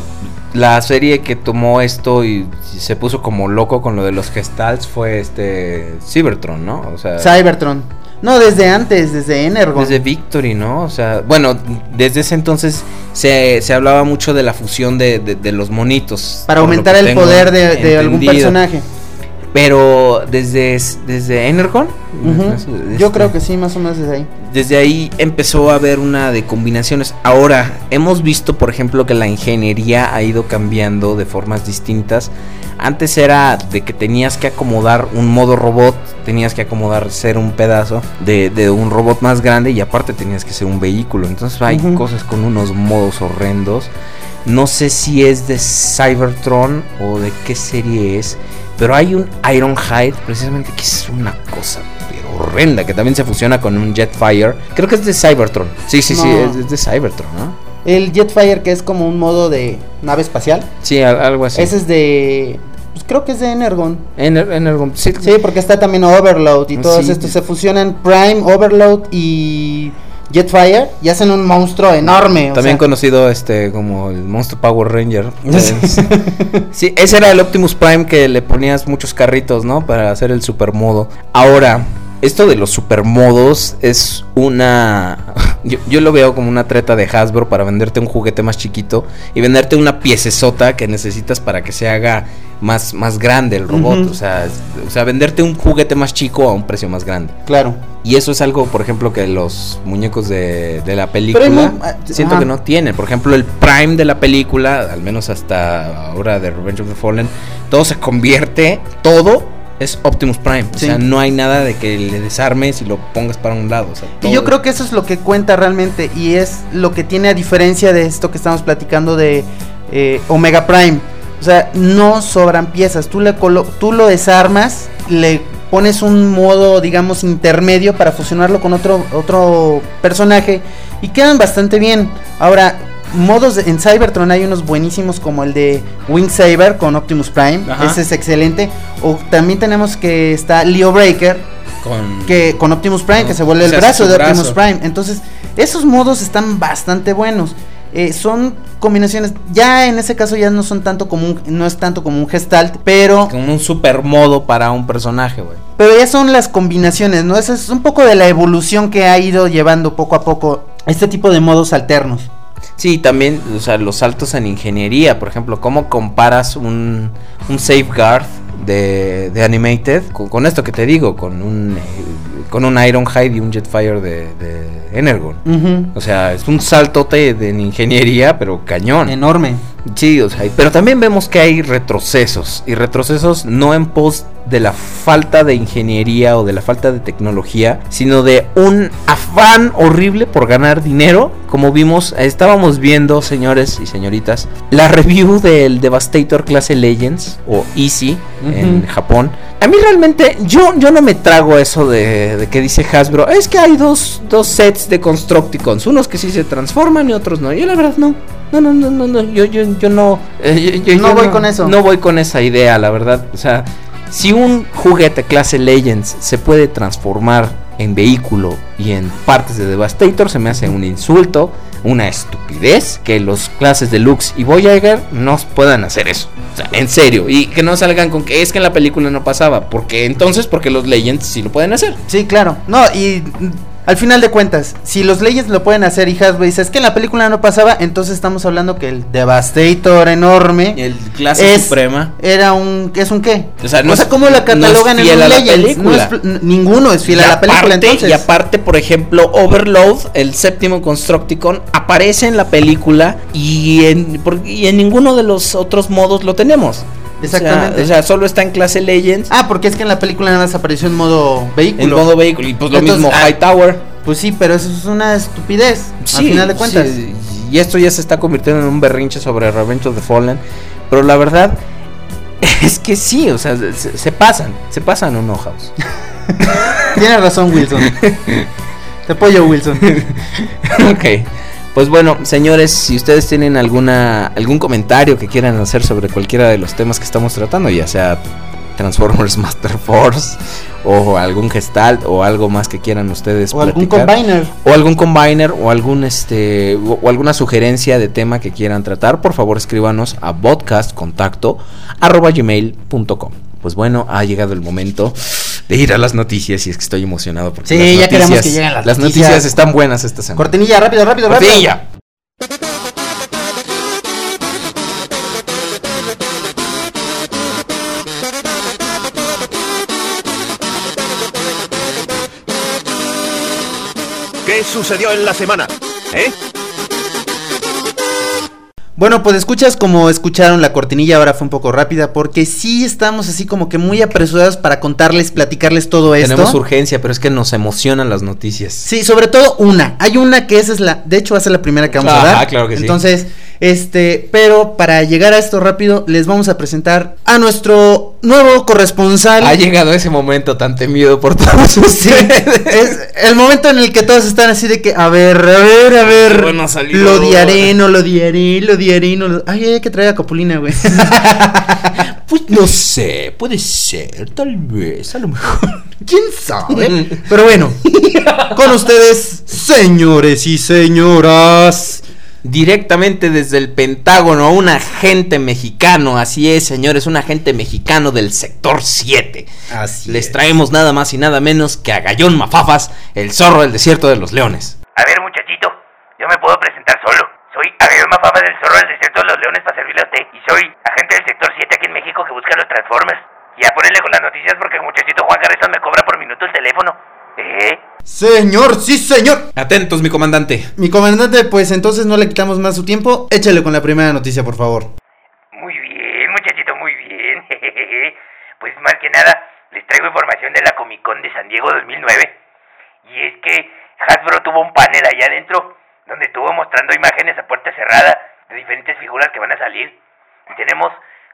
la serie que tomó esto y se puso como loco con lo de los gestals fue este Cybertron, ¿no? O sea, Cybertron. No, desde antes, desde Energon. Desde Victory, ¿no? O sea, bueno, desde ese entonces se, se hablaba mucho de la fusión de, de- de los monitos. para aumentar el poder de, de algún personaje. Pero desde, desde Energon, este, Yo creo que sí, más o menos desde ahí. desde ahí empezó a haber una de combinaciones. Ahora, hemos visto, por ejemplo, que la ingeniería ha ido cambiando de formas distintas. Antes era de que tenías que acomodar un modo robot, tenías que acomodar ser un pedazo de, de un robot más grande y aparte tenías que ser un vehículo. Entonces hay cosas con unos modos horrendos. No sé si es de Cybertron o de qué serie es, pero hay un Ironhide precisamente que es una cosa pero horrenda que también se fusiona con un Jetfire. Creo que es de Cybertron. Sí, sí, sí, es, es de Cybertron, ¿no? El Jetfire, que es como un modo de nave espacial. Sí, al- algo así. Ese es de. Pues creo que es de Energon. Ener- Energon. Sí, Sí, porque está también Overload y todos Sí. estos se fusionan Prime, Overload y Jetfire y hacen un monstruo enorme. o También sea, conocido este como el Monster Power Ranger. Sí, ese era el Optimus Prime que le ponías muchos carritos, ¿no? Para hacer el supermodo. Ahora, esto de los supermodos es una... Yo, yo lo veo como una treta de Hasbro para venderte un juguete más chiquito y venderte una piecesota que necesitas para que se haga más, más grande el robot. O, sea, o sea, venderte un juguete más chico a un precio más grande. Claro. Y eso es algo, por ejemplo, que los muñecos de, de la película ah, siento ajá. que no tienen. Por ejemplo, el prime de la película, al menos hasta ahora de Revenge of the Fallen, todo se convierte, todo es Optimus Prime. O sea, no hay nada de que le desarmes y lo pongas para un lado. o sea, Y yo creo que eso es lo que cuenta realmente y es lo que tiene a diferencia de esto que estamos platicando de eh, Omega Prime. O sea, no sobran piezas. Tú, le colo- tú lo desarmas, le pones un modo, digamos, intermedio para fusionarlo con otro, otro personaje y quedan bastante bien. Ahora, modos de- en Cybertron hay unos buenísimos como el de Wing Saber con Optimus Prime. Ajá. Ese es excelente. O también tenemos que está Leo Breaker con... que con Optimus Prime, No, que se vuelve el brazo de. Optimus Prime. Entonces, esos modos están bastante buenos. Eh, son combinaciones, ya en ese caso ya no son tanto como un, no es tanto como un gestalt, pero, Como un supermodo para un personaje, güey. pero ya son las combinaciones, ¿no? Esa es un poco de la evolución que ha ido llevando poco a poco este tipo de modos alternos. Sí, también, o sea, los saltos en ingeniería, por ejemplo, ¿cómo comparas un, un safeguard de, de Animated con, con esto que te digo, con un, eh, con un Ironhide y un Jetfire de, de Energon? O sea, es un saltote de en ingeniería, pero cañón. Enorme. Sí, o sea, pero también vemos que hay retrocesos y retrocesos no en pos de la falta de ingeniería o de la falta de tecnología, sino de un afán horrible por ganar dinero, como vimos, estábamos viendo, señores y señoritas, la review del Devastator clase Legends o Easy en. Japón. A mí realmente yo, yo no me trago eso de, de que dice Hasbro, es que hay dos, dos sets de Constructicons, unos que sí se transforman y otros no. Yo la verdad no. No, no, no, no, no, yo, yo, yo no. eh, yo- No yo voy con eso. No voy con esa idea, la verdad. O sea, si un juguete clase Legends se puede transformar en vehículo y en partes de Devastator, se me hace un insulto, una estupidez que los clases Deluxe y Voyager no puedan hacer eso. O sea, en serio. Y que no salgan con que es que en la película no pasaba. Porque entonces, porque los Legends sí lo pueden hacer. Sí, claro. No, y al final de cuentas, si los Legends lo pueden hacer y Hasbro dice, es que en la película no pasaba, entonces estamos hablando que el Devastator enorme El clase Es- suprema. era un... ¿Es un qué? O sea, no es- ¿cómo la no es catalogan fiel en a un la Legends? No es película. ninguno es fiel y a la película, aparte, entonces. Y aparte, por ejemplo, Overload, el séptimo Constructicon, aparece en la película y en, y en ninguno de los otros modos lo tenemos. O sea, Exactamente. O sea, solo está en clase Legends. Ah, porque es que en la película nada más apareció en modo en vehículo. modo vehículo. Y pues lo Entonces, mismo ah, Hightower. Pues sí, pero eso es una estupidez. Sí, al final de cuentas. sí, y esto ya se está convirtiendo en un berrinche sobre Revenge of the Fallen. Pero la verdad es que sí, o sea, se, se pasan, se pasan un house. Tienes razón, Wilson. Te apoyo, Wilson. ok. Pues bueno, señores, si ustedes tienen alguna algún comentario que quieran hacer sobre cualquiera de los temas que estamos tratando, ya sea Transformers Master Force o algún Gestalt o algo más que quieran ustedes O algún combiner. o algún combiner o algún este o, o alguna sugerencia de tema que quieran tratar, por favor escríbanos a podcastcontacto@gmail.com. Pues bueno, ha llegado el momento de ir a las noticias y es que estoy emocionado porque Sí, las ya queremos noticias- que lleguen las las noticias. noticias están buenas esta semana. Cortinilla, rápido, rápido, rápido. Cortinilla. ¿Qué sucedió en la semana? ¿Eh? Bueno, pues escuchas como escucharon la cortinilla, ahora fue un poco rápida, porque sí estamos así como que muy apresurados para contarles, platicarles todo esto. Tenemos urgencia, pero es que nos emocionan las noticias. Sí, sobre todo una. Hay una que esa es la. De hecho, va a ser la primera que vamos a Ajá, dar. claro que sí. Entonces, este. Pero para llegar a esto rápido, les vamos a presentar a nuestro nuevo corresponsal. Ha llegado ese momento tan temido por todos Sí, ustedes. es el momento en el que todos están así de que, a ver, a ver, a ver. Bueno. Lo odiaré, no lo odiaré, lo odiaré, no lo. Ay, hay que traer a Capulina, güey. Pues no sé, puede ser, tal vez, a lo mejor. ¿Quién sabe? Pero bueno, con ustedes, señores y señoras. Directamente desde el Pentágono, un agente mexicano, así es, señores, un agente mexicano del sector 7. Así Les traemos nada más y nada menos que a Gallón Mafafas, el zorro del desierto de los leones. A ver, muchachito, yo me puedo presentar solo. Soy Agayón Mafaba del Zorro del Desierto de los Leones para servirle a usted. Y soy agente del sector 7 aquí en México que busca los Transformers. Ya ponele con las noticias porque el muchachito Juan Garrison me cobra por minuto el teléfono. ¿Eh? Señor, sí, señor. Atentos, mi comandante. Mi comandante, pues entonces no le quitamos más su tiempo. Échale con la primera noticia, por favor. Muy bien, muchachito, muy bien. pues más que nada, les traigo información de la Comic Con de San Diego 2009. Y es que Hasbro tuvo un panel allá adentro donde estuvo mostrando imágenes a puerta cerrada de diferentes figuras que van a salir. Y tenemos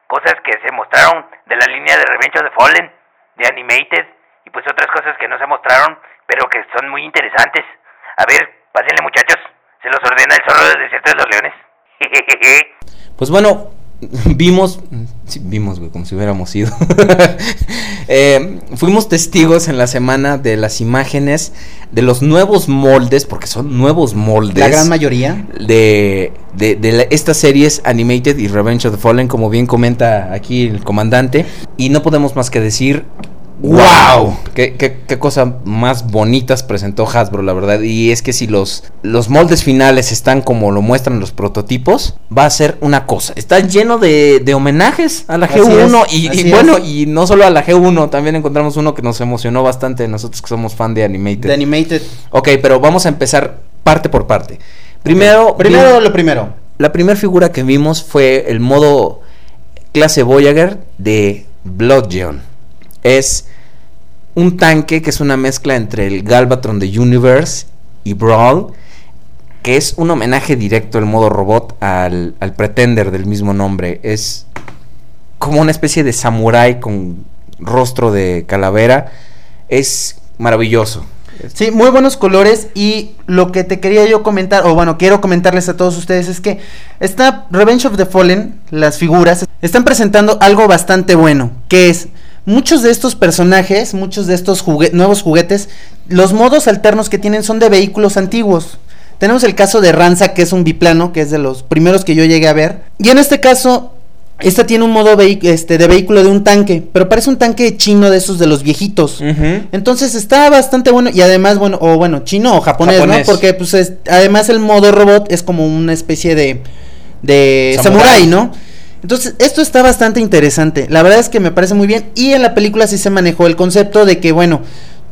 cosas que se mostraron de la línea de Revenge of the Fallen, de Animated, y pues otras cosas que no se mostraron, pero que son muy interesantes. A ver, pásenle muchachos, se los ordena el zorro del desierto de los leones. Pues bueno, vimos, sí, vimos, güey, como si hubiéramos ido. Eh, fuimos testigos en la semana de las imágenes de los nuevos moldes, porque son nuevos moldes. La gran mayoría. de, de, de la- estas series Animated y Revenge of the Fallen, como bien comenta aquí el comandante. Y no podemos más que decir ¡Wow! ¿Qué, qué, qué cosa más bonitas presentó Hasbro, la verdad. Y es que si los, los moldes finales están como lo muestran los prototipos, va a ser una cosa. Está lleno de, de homenajes a la Así G1. es, y, bueno, y no solo a la G1, también encontramos uno que nos emocionó bastante, nosotros que somos fan de Animated. De Animated. ok, pero vamos a empezar parte por parte. Primero, Primero vi- lo primero. la primera figura que vimos fue el modo clase Voyager de Bloodgeon. Es un tanque que es una mezcla entre el Galvatron de Universe y Brawl, que es un homenaje directo al modo robot al, al Pretender del mismo nombre. Es como una especie de samurái con rostro de calavera. Es maravilloso. Sí, muy buenos colores y lo que te quería yo comentar, o bueno, quiero comentarles a todos ustedes es que está Revenge of the Fallen, las figuras, están presentando algo bastante bueno, que es muchos de estos personajes, muchos de estos jugue- nuevos juguetes, los modos alternos que tienen son de vehículos antiguos. Tenemos el caso de Ranza, que es un biplano, que es de los primeros que yo llegué a ver. Y en este caso, esta tiene un modo este, de vehículo de un tanque, pero parece un tanque chino de esos de los viejitos. Entonces está bastante bueno y además, bueno, o bueno, chino o japonés, Japonés. ¿no? Porque pues es- además el modo robot es como una especie de, de ¿no? Entonces esto está bastante interesante. La verdad es que me parece muy bien y en la película sí se manejó el concepto de que, bueno,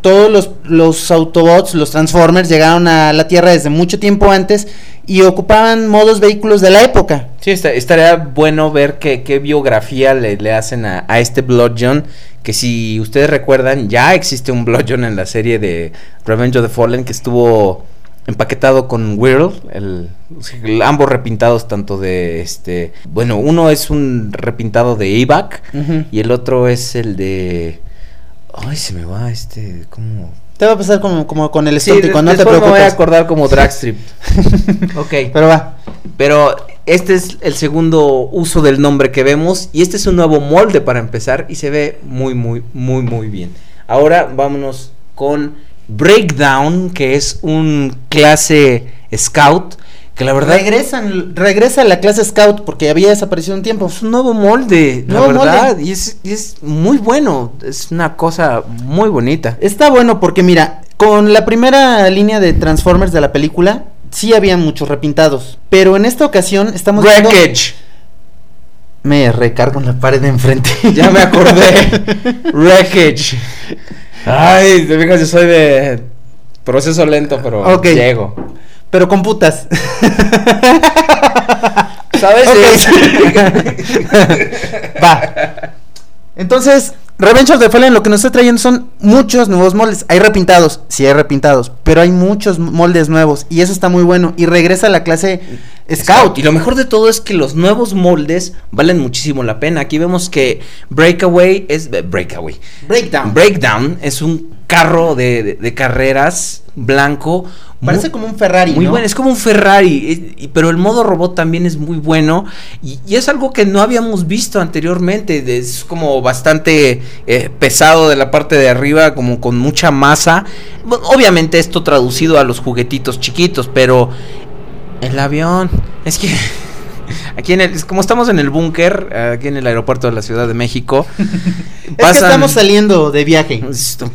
todos los, los Autobots, los Transformers llegaron a la Tierra desde mucho tiempo antes y ocupaban modos vehículos de la época. Sí, estaría bueno ver qué, qué biografía le, le hacen a, a este Bloodjohn. Que si ustedes recuerdan, ya existe un Bloodjohn en la serie de Revenge of the Fallen que estuvo empaquetado con Whirl, el, ambos repintados tanto de este, bueno, uno es un repintado de Evac Ujú. y el otro es el de, ay, se me va este, ¿cómo? Te va a pasar como, como con el Sí, estótico, no te después me voy a preocupes. acordar como Dragstrip. ok. Pero va. Pero este es el segundo uso del nombre que vemos y este es un nuevo molde para empezar y se ve muy muy muy muy bien. Ahora vámonos con Breakdown, que es un clase Scout que la verdad Regresan, regresa a la clase Scout porque había desaparecido un tiempo. es un nuevo molde, Nuevo la verdad, molde. y es, y es muy bueno, es una cosa muy bonita. Está bueno porque mira, con la primera línea de Transformers de la película, sí había muchos repintados. Pero en esta ocasión estamos viendo- Wreckage, Me recargo en la pared de enfrente. ya me acordé. Wreckage. Ay, te fijas, yo soy de proceso lento, pero llego. Pero con putas. ¿Sabes? Va. Entonces, Revenge of the Fallen lo que nos está trayendo son muchos nuevos moldes. Hay repintados, sí hay repintados, pero hay muchos moldes nuevos y eso está muy bueno. Y regresa a la clase Scout. Y lo mejor de todo es que los nuevos moldes valen muchísimo la pena. Aquí vemos que Breakaway es. eh, Breakaway. Breakdown. Breakdown es un carro de, de- de carreras blanco. Parece muy- como un Ferrari. Muy ¿no? bueno, es como un Ferrari, pero el modo robot también es muy bueno y, y es algo que no habíamos visto anteriormente, es como bastante eh, pesado de la parte de arriba, como con mucha masa. Bueno, obviamente esto traducido a los juguetitos chiquitos, pero el avión, es que aquí en el, como estamos en el búnker, aquí en el aeropuerto de la Ciudad de México, Es que estamos saliendo de viaje.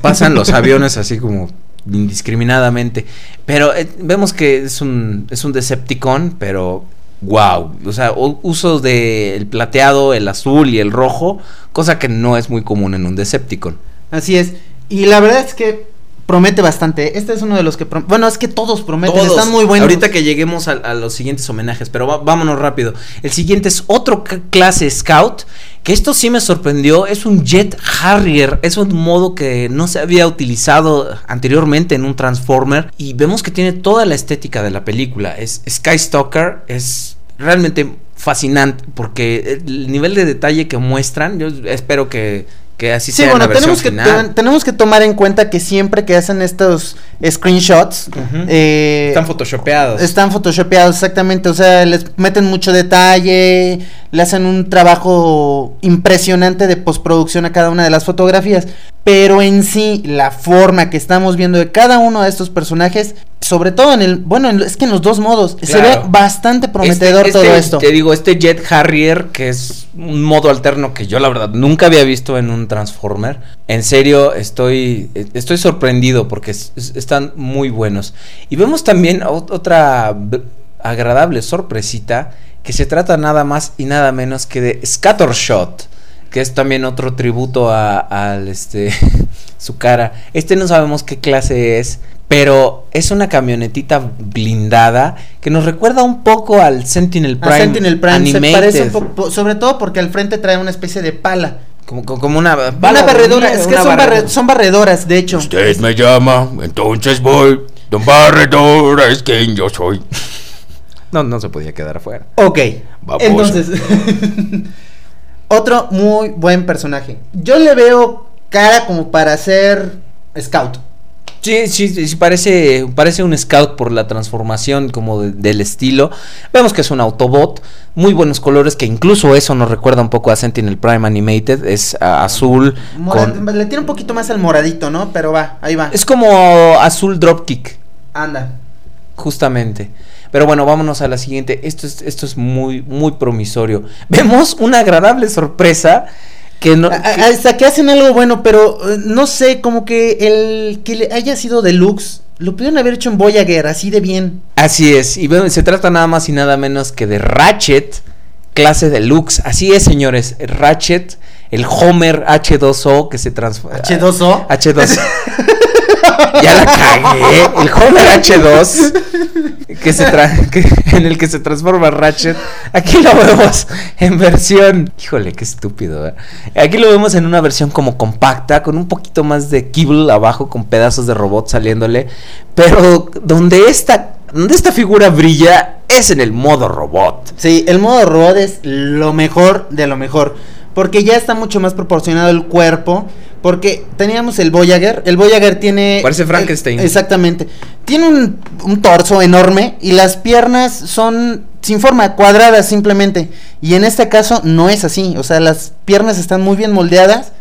Pasan los aviones así como indiscriminadamente. Pero eh, vemos que es un, es un Decepticon, pero wow. O sea, usos del plateado, el azul y el rojo, cosa que no es muy común en un Decepticon. Así es. Y la verdad es que promete bastante. Este es uno de los que... bueno, es que todos prometen. Todos. Están muy buenos. Ahorita que lleguemos a, a los siguientes homenajes, pero va- vámonos rápido. El siguiente es otro clase Scout, que esto sí me sorprendió. Es un Jet Harrier. Es un modo que no se había utilizado anteriormente en un Transformer. Y vemos que tiene toda la estética de la película. Es Skystalker, es realmente fascinante porque el nivel de detalle que muestran, yo espero que, que así Sí, sea bueno, la versión tenemos que, final. tenemos que tomar en cuenta que siempre que hacen estos screenshots. eh, Están photoshopeados. están photoshopeados, exactamente. O sea, les meten mucho detalle, le hacen un trabajo impresionante de postproducción a cada una de las fotografías. Pero en sí, la forma que estamos viendo de cada uno de estos personajes, sobre todo en el. Bueno, en- es que en los dos modos, se ve bastante prometedor Este- todo este, esto. Te digo, este Jet Harrier, que es un modo alterno que yo la verdad nunca había visto en un Transformer. En serio, estoy, eh, estoy sorprendido porque es- es- están muy buenos. Y vemos también ot- otra agradable sorpresita que se trata nada más y nada menos que de Scattershot. Que es también otro tributo a, al este su cara. Este no sabemos qué clase es, pero es una camionetita blindada que nos recuerda un poco al Sentinel A Prime. Sentinel Prime se parece un poco, sobre todo porque al frente trae una especie de pala. Como, como- una, Una barredora, es que son, barre- barredora. son barredoras, de hecho. Usted me llama, entonces voy. Don Barredora es quien yo soy. No, no se podía quedar afuera. Ok, Baboso. entonces, otro muy buen personaje. Yo le veo cara como para ser scout. Sí, sí, sí, parece, parece un scout por la transformación como de- del estilo. Vemos que es un Autobot, muy buenos colores, que incluso eso nos recuerda un poco a Sentinel Prime Animated, es azul. Con- Le tiene un poquito más al moradito, ¿no? Pero va, ahí va. es como azul Dropkick, Anda. justamente. Pero bueno, vámonos a la siguiente. Esto es, esto es muy, muy promisorio. Vemos una agradable sorpresa que no... Que- Hasta que hacen algo bueno, pero eh, no sé, como que el que le haya sido deluxe, lo pudieron haber hecho en Voyager, así de bien. Así es, y ve- se trata nada más y nada menos que de Ratchet, clase deluxe. Así es, señores, Ratchet, el Homer H2O que se transforma. H2O. H2. ya la cagué. El Homer H2 que se tra- en el que se transforma Ratchet. Aquí lo vemos en versión. Híjole, qué estúpido. ¿eh? Aquí lo vemos en una versión como compacta, con un poquito más de kibble abajo, con pedazos de robot saliéndole. Pero donde esta, donde esta figura brilla es en el modo robot. Sí, el modo robot es lo mejor de lo mejor. Porque ya está mucho más proporcionado el cuerpo. Porque teníamos el Voyager. El Voyager tiene. Parece Frankenstein. exactamente. Tiene un, un torso enorme. Y las piernas son sin forma, cuadradas simplemente. Y en este caso no es así. O sea, las piernas están muy bien moldeadas.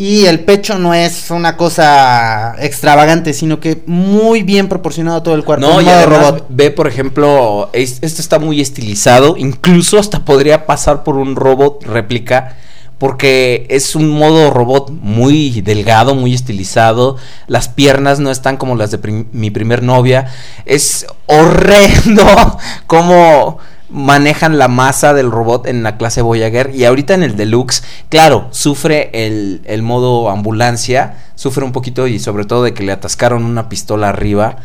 Y el pecho no es una cosa extravagante, sino que muy bien proporcionado todo el cuerpo. No, en y modo además robot. ve, por ejemplo, es- esto está muy estilizado, incluso hasta podría pasar por un robot réplica, porque es un modo robot muy delgado, muy estilizado, las piernas no están como las de mi primer novia, es horrendo cómo manejan la masa del robot en la clase Voyager y ahorita en el deluxe, claro, sufre el, el modo ambulancia, sufre un poquito y sobre todo de que le atascaron una pistola arriba,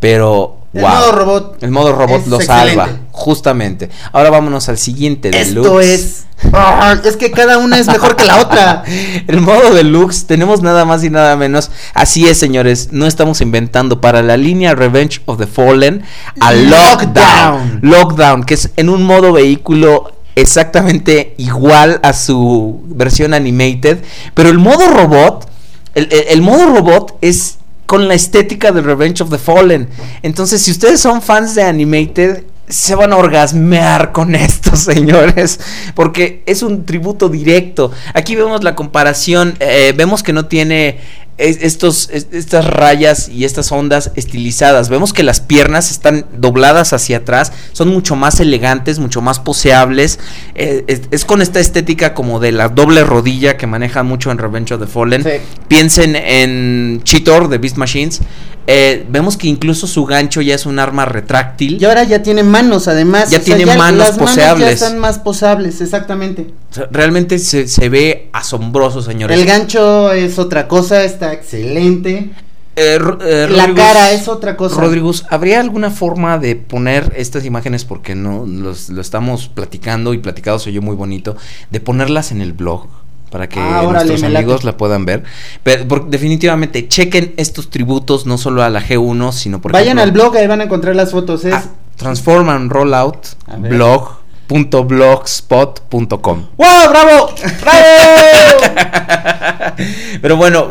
pero El wow. modo robot El modo robot es lo salva, justamente. Ahora vámonos al siguiente Esto deluxe. es. Ah, es que cada una es mejor que la otra. El modo deluxe, tenemos nada más y nada menos. Así es, señores, no estamos inventando para la línea Revenge of the Fallen a Lockdown. Lockdown. Lockdown, que es en un modo vehículo exactamente igual a su versión animated, pero el modo robot, el, el- el modo robot es con la estética de Revenge of the Fallen. Entonces, si ustedes son fans de animated, se van a orgasmear con esto, señores, porque es un tributo directo. Aquí vemos la comparación, eh, vemos que no tiene es- estos, es- estas rayas y estas ondas estilizadas. Vemos que las piernas están dobladas hacia atrás, son mucho más elegantes, mucho más poseables. eh, es, es con esta estética como de la doble rodilla que manejan mucho en Revenge of the Fallen. Sí. Piensen en Cheetor de Beast Machines. eh, vemos que incluso su gancho ya es un arma retráctil. Y ahora ya tiene manos, además. Ya tiene manos las Manos poseables. ya están más posables, exactamente. Realmente se, se ve asombroso, señores. El gancho es otra cosa, está excelente. Eh, eh, La cara es otra cosa. Rodrigus, ¿habría alguna forma de poner estas imágenes, porque no los- lo estamos platicando y platicado se oyó muy bonito, de ponerlas en el blog? Para que Ah, nuestros amigos la puedan ver. Pero porque definitivamente chequen estos tributos no solo a la G1, sino por Vayan ejemplo, al blog, ahí van a encontrar las fotos. Es. a Transform and Rollout A ver. blog.blogspot.com. ¡Wow! ¡Bravo! ¡Bravo! Pero bueno,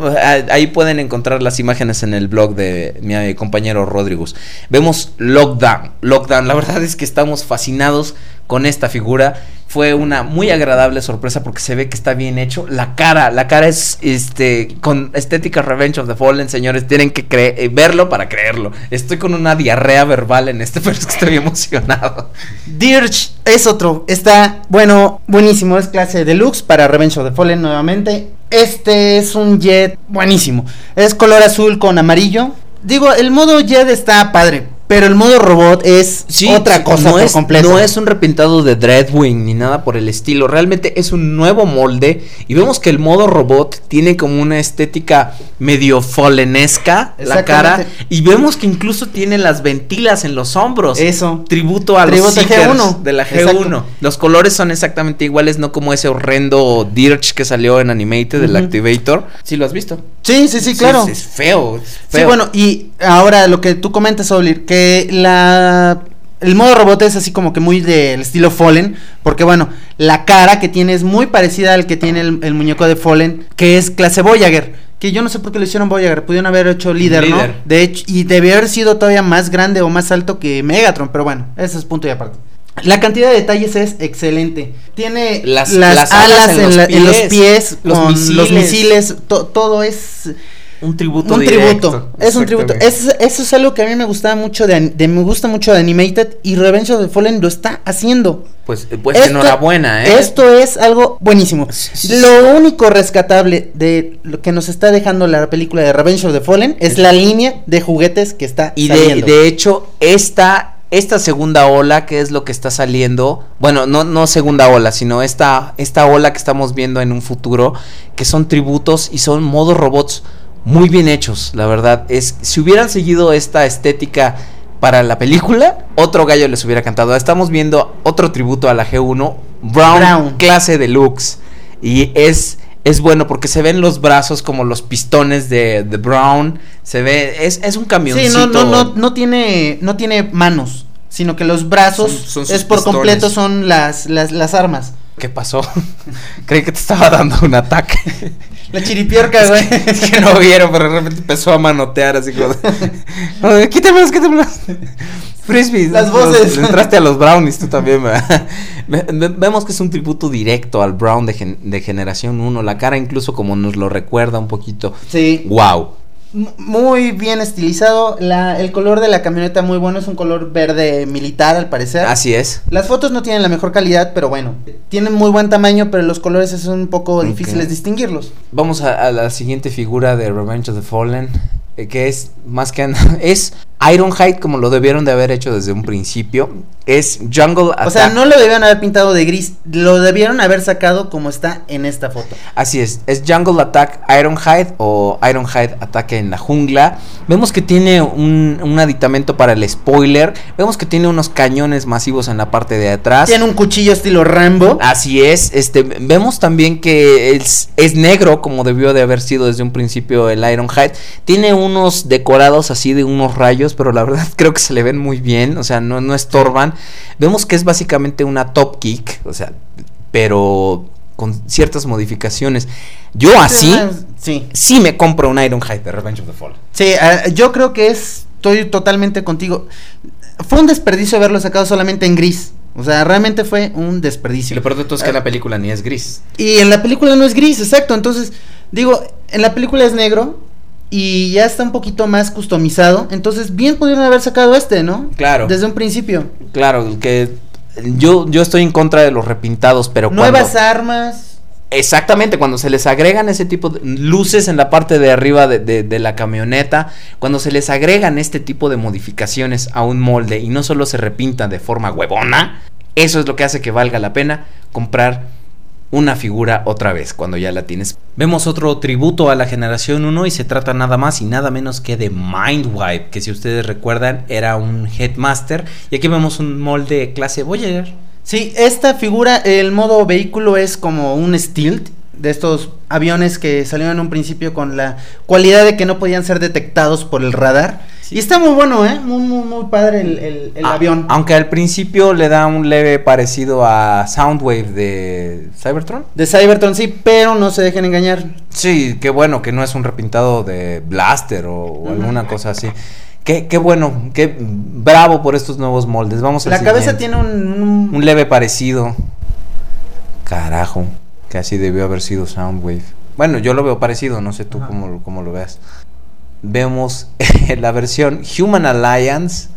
ahí pueden encontrar las imágenes en el blog de mi compañero Rodrigus. Vemos Lockdown. Lockdown, la verdad es que estamos fascinados con esta figura. Fue una muy agradable sorpresa porque se ve que está bien hecho. La cara, la cara es este con estética Revenge of the Fallen, señores. Tienen que cre- eh, verlo para creerlo. Estoy con una diarrea verbal en este, pero es que estoy emocionado. Dirge es otro. Está, bueno, buenísimo. Es clase deluxe para Revenge of the Fallen nuevamente. Este es un jet buenísimo. Es color azul con amarillo. Digo, el modo jet está padre. Pero el modo robot es otra cosa no por es, completo. No es un repintado de Dreadwing ni nada por el estilo. Realmente es un nuevo molde. Y vemos que el modo robot tiene como una estética medio fallenesca la cara. Y vemos que incluso tiene las ventilas en los hombros. Eso. Tributo a Tributo los a Seekers G1. de la G1. Exacto. Los colores son exactamente iguales, no como ese horrendo Dirge que salió en Animated, del. Activator. Sí, lo has visto. Sí, sí, sí, claro. Es, es feo, es Sí, feo. bueno, y ahora lo que tú comentas, Olir, que la el modo robot es así como que muy del estilo Fallen, porque bueno, la cara que tiene es muy parecida al que tiene el, el muñeco de Fallen, que es clase Voyager, que yo no sé por qué lo hicieron Voyager, pudieron haber hecho líder, Líder. ¿no? De hecho, y debió haber sido todavía más grande o más alto que Megatron, pero bueno, ese es punto y aparte. La cantidad de detalles es excelente. Tiene Las- las, las alas, alas en en, los la- en los pies, los con los misiles. misiles, to- todo es un tributo un directo. tributo, es un tributo. Es- eso es algo que a mí me gustaba mucho de, de- me gusta mucho de Animated y Revenge of the Fallen lo está haciendo. Pues, pues Esto- enhorabuena, ¿eh? Esto es algo buenísimo. Lo único rescatable de lo que nos está dejando la película de Revenge of the Fallen es la línea de juguetes que está Y de, saliendo. de hecho, esta, esta segunda ola, que es lo que está saliendo, bueno, no, no segunda ola, sino esta, esta ola que estamos viendo en un futuro, que son tributos y son modos robots muy bien hechos, la verdad. Es, si hubieran seguido esta estética para la película, otro gallo les hubiera cantado. Estamos viendo otro tributo a la G1, Brown, Brown. clase deluxe. Y es, es bueno porque se ven los brazos como los pistones de, de Brown. Se ve, es, es un Sí, camioncito. no, no, no, no tiene, no tiene manos, sino que los brazos Son- es por pistones. completo son las, las, las armas. ¿Qué pasó? Creí que te estaba dando un ataque. La chiripiorca, güey. Es que no vieron, pero de repente empezó a manotear así como. de, Quítamelos, quítamelos. Frisbee. Las voces. Entraste a los brownies tú también, ¿verdad? Ve- ve- Vemos que es un tributo directo al Brown de, gen- de generación 1. La cara incluso como nos lo recuerda un poquito. Sí. Wow. Muy bien estilizado. La, el color de la camioneta muy bueno. Es un color verde militar al parecer. Así es. Las fotos no tienen la mejor calidad, pero bueno. Tienen muy buen tamaño, pero los colores son un poco difíciles distinguirlos. Vamos a, a la siguiente figura de Revenge of the Fallen. eh, Que es más que nada. Es Ironhide como lo debieron de haber hecho desde un principio. Es Jungle Attack. O sea, no lo debieron haber pintado de gris. Lo debieron haber sacado como está en esta foto. Así es, es Jungle Attack Ironhide o Ironhide Ataque en la Jungla. Vemos que tiene un, un aditamento para el spoiler. Vemos que tiene unos cañones masivos en la parte de atrás. Tiene un cuchillo estilo Rambo. Así es, este, vemos también que es, es negro como debió de haber sido desde un principio el Ironhide. Tiene unos decorados así de unos rayos, pero la verdad creo que se le ven muy bien, o sea, no, no estorban. Vemos que es básicamente una top kick, o sea, pero con ciertas modificaciones. Yo así, Sí. sí me compro un Ironhide de Revenge of the Fallen. Sí, eh, yo creo que es. Estoy totalmente contigo. Fue un desperdicio haberlo sacado solamente en gris. O sea, realmente fue un Y desperdicio. lo peor de todo es que en la película ni es gris. Y en la película no es gris, exacto. Entonces, digo, en la película es negro y ya está un poquito más customizado. Entonces, bien pudieron haber sacado este, ¿no? Claro. Desde un principio. Claro, que yo, yo estoy en contra de los repintados, pero Nuevas cuando- armas. Exactamente, cuando se les agregan ese tipo de luces en la parte de arriba de, de- de la camioneta, cuando se les agregan este tipo de modificaciones a un molde y no solo se repintan de forma huevona, eso es lo que hace que valga la pena comprar una figura otra vez cuando ya la tienes. Vemos otro tributo a la generación 1 y se trata nada más y nada menos que de Mindwipe, que si ustedes recuerdan era un Headmaster y aquí vemos un molde clase Voyager. Sí, esta figura, el modo vehículo es como un Stilt. De estos aviones que salieron en un principio con la cualidad de que no podían ser detectados por el radar. Y está muy bueno, ¿eh? Muy, muy, muy padre el, el- el Ah, avión. Aunque al principio le da un leve parecido a Soundwave de Cybertron. De Cybertron sí, pero no se dejen engañar. Sí, qué bueno que no es un repintado de Blaster o, o alguna cosa así. Qué, qué bueno, qué bravo por estos nuevos moldes. Vamos al La cabeza tiene un, un- un leve parecido. Carajo, que así debió haber sido Soundwave. Bueno, yo lo veo parecido, no sé tú cómo, cómo lo veas. Vemos la versión Human Alliance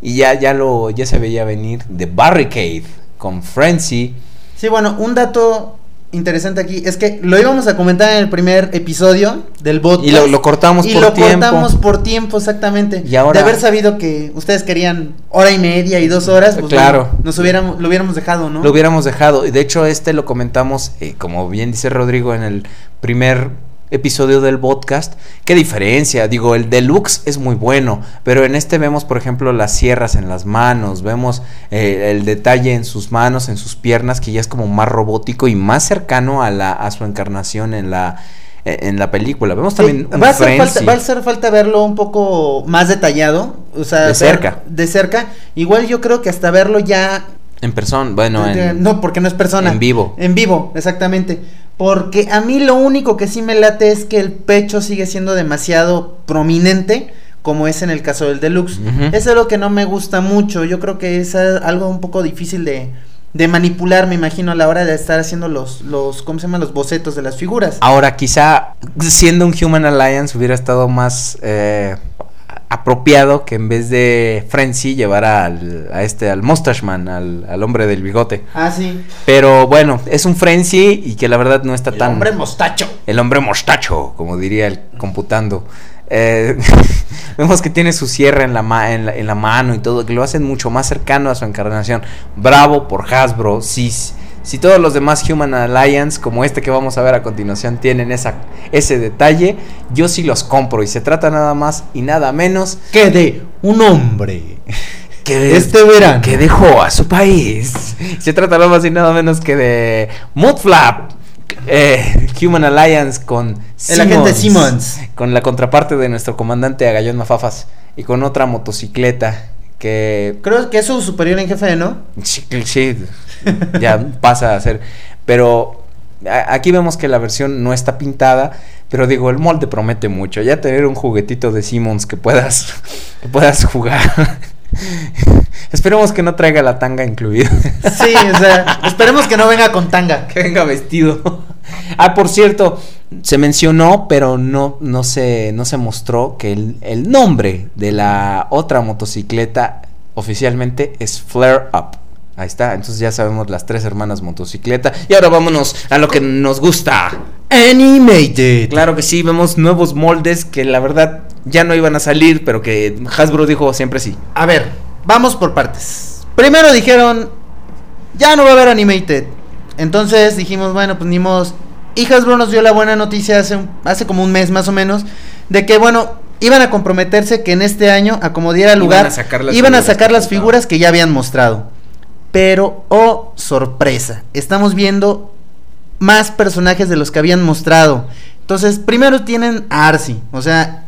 y ya, ya lo ya se veía venir de Barricade con Frenzy. Sí, bueno, un dato interesante aquí es que lo íbamos a comentar en el primer episodio del bot. Y lo, lo cortamos y por lo tiempo. cortamos por tiempo, exactamente. Y ahora- De haber sabido que ustedes querían hora y media y dos horas, pues Claro. bueno, nos hubiéramos, lo hubiéramos dejado, ¿no? Lo hubiéramos dejado. Y de hecho, este lo comentamos, eh, como bien dice Rodrigo, en el primer episodio del podcast. ¿Qué diferencia? Digo, el deluxe es muy bueno, pero en este vemos, por ejemplo, las sierras en las manos, vemos eh, el detalle en sus manos, en sus piernas, que ya es como más robótico y más cercano a, la, a su encarnación en la, eh, en la película. Vemos Sí, también un va, a hacer falta, va a hacer falta verlo un poco más detallado. O sea, De ver- cerca. De cerca. Igual yo creo que hasta verlo ya en persona, bueno, en, no, porque no es persona. en vivo. En vivo, exactamente. Porque a mí lo único que sí me late es que el pecho sigue siendo demasiado prominente, como es en el caso del deluxe. Eso es lo que no me gusta mucho. Yo creo que es algo un poco difícil de, de manipular, me imagino, a la hora de estar haciendo los, los, ¿cómo se llaman? Los bocetos de las figuras. Ahora, quizá siendo un Human Alliance hubiera estado más eh, apropiado que en vez de Frenzy llevara al, a este, al Mustache Man, al, al hombre del bigote. Ah, sí. Pero bueno, es un Frenzy y que la verdad no está tan... mostacho. El hombre mostacho, como diría el computando. Eh, vemos que tiene su sierra en la, ma- en, la, en la mano y todo, que lo hacen mucho más cercano a su encarnación. Bravo por Hasbro. Si, si todos los demás Human Alliance, como este que vamos a ver a continuación, tienen esa, ese detalle, yo sí los compro. Y se trata nada más y nada menos Que de un hombre. que de- Este verano. que dejó a su país. Se trata nada más y nada menos que de Mudflap. eh, Human Alliance con El agente Simmons. Con la contraparte de nuestro comandante Agallón Mafafas. Y con otra motocicleta que Creo que es su superior en jefe, ¿no? Sí, sí, ya pasa a ser. Pero a- aquí vemos que la versión no está pintada, pero digo, el molde promete mucho. Ya tener un juguetito de Simmons que puedas, que puedas jugar. Esperemos que no traiga la tanga incluida. Sí, o sea, esperemos que no venga con tanga. que venga vestido. Ah, por cierto, se mencionó, pero no, no, se, no se mostró que el, el nombre de la otra motocicleta oficialmente es Flare Up. Ahí está, entonces ya sabemos las tres hermanas motocicleta. Y ahora vámonos a lo que nos gusta. Animated. Claro que sí, vemos nuevos moldes que la verdad ya no iban a salir, pero que Hasbro dijo siempre sí. A ver, vamos por partes. Primero dijeron, ya no va a haber Animated. Entonces dijimos, bueno, pues ni modo. Y Hasbro nos dio la buena noticia hace, un- hace como un mes más o menos, de que, bueno, iban a comprometerse que en este año, a como diera Iban lugar, a sacar las iban a figuras sacar las figuras que ya habían mostrado. Pero, oh, sorpresa, estamos viendo más personajes de los que habían mostrado. Entonces, primero tienen a Arcee, o sea,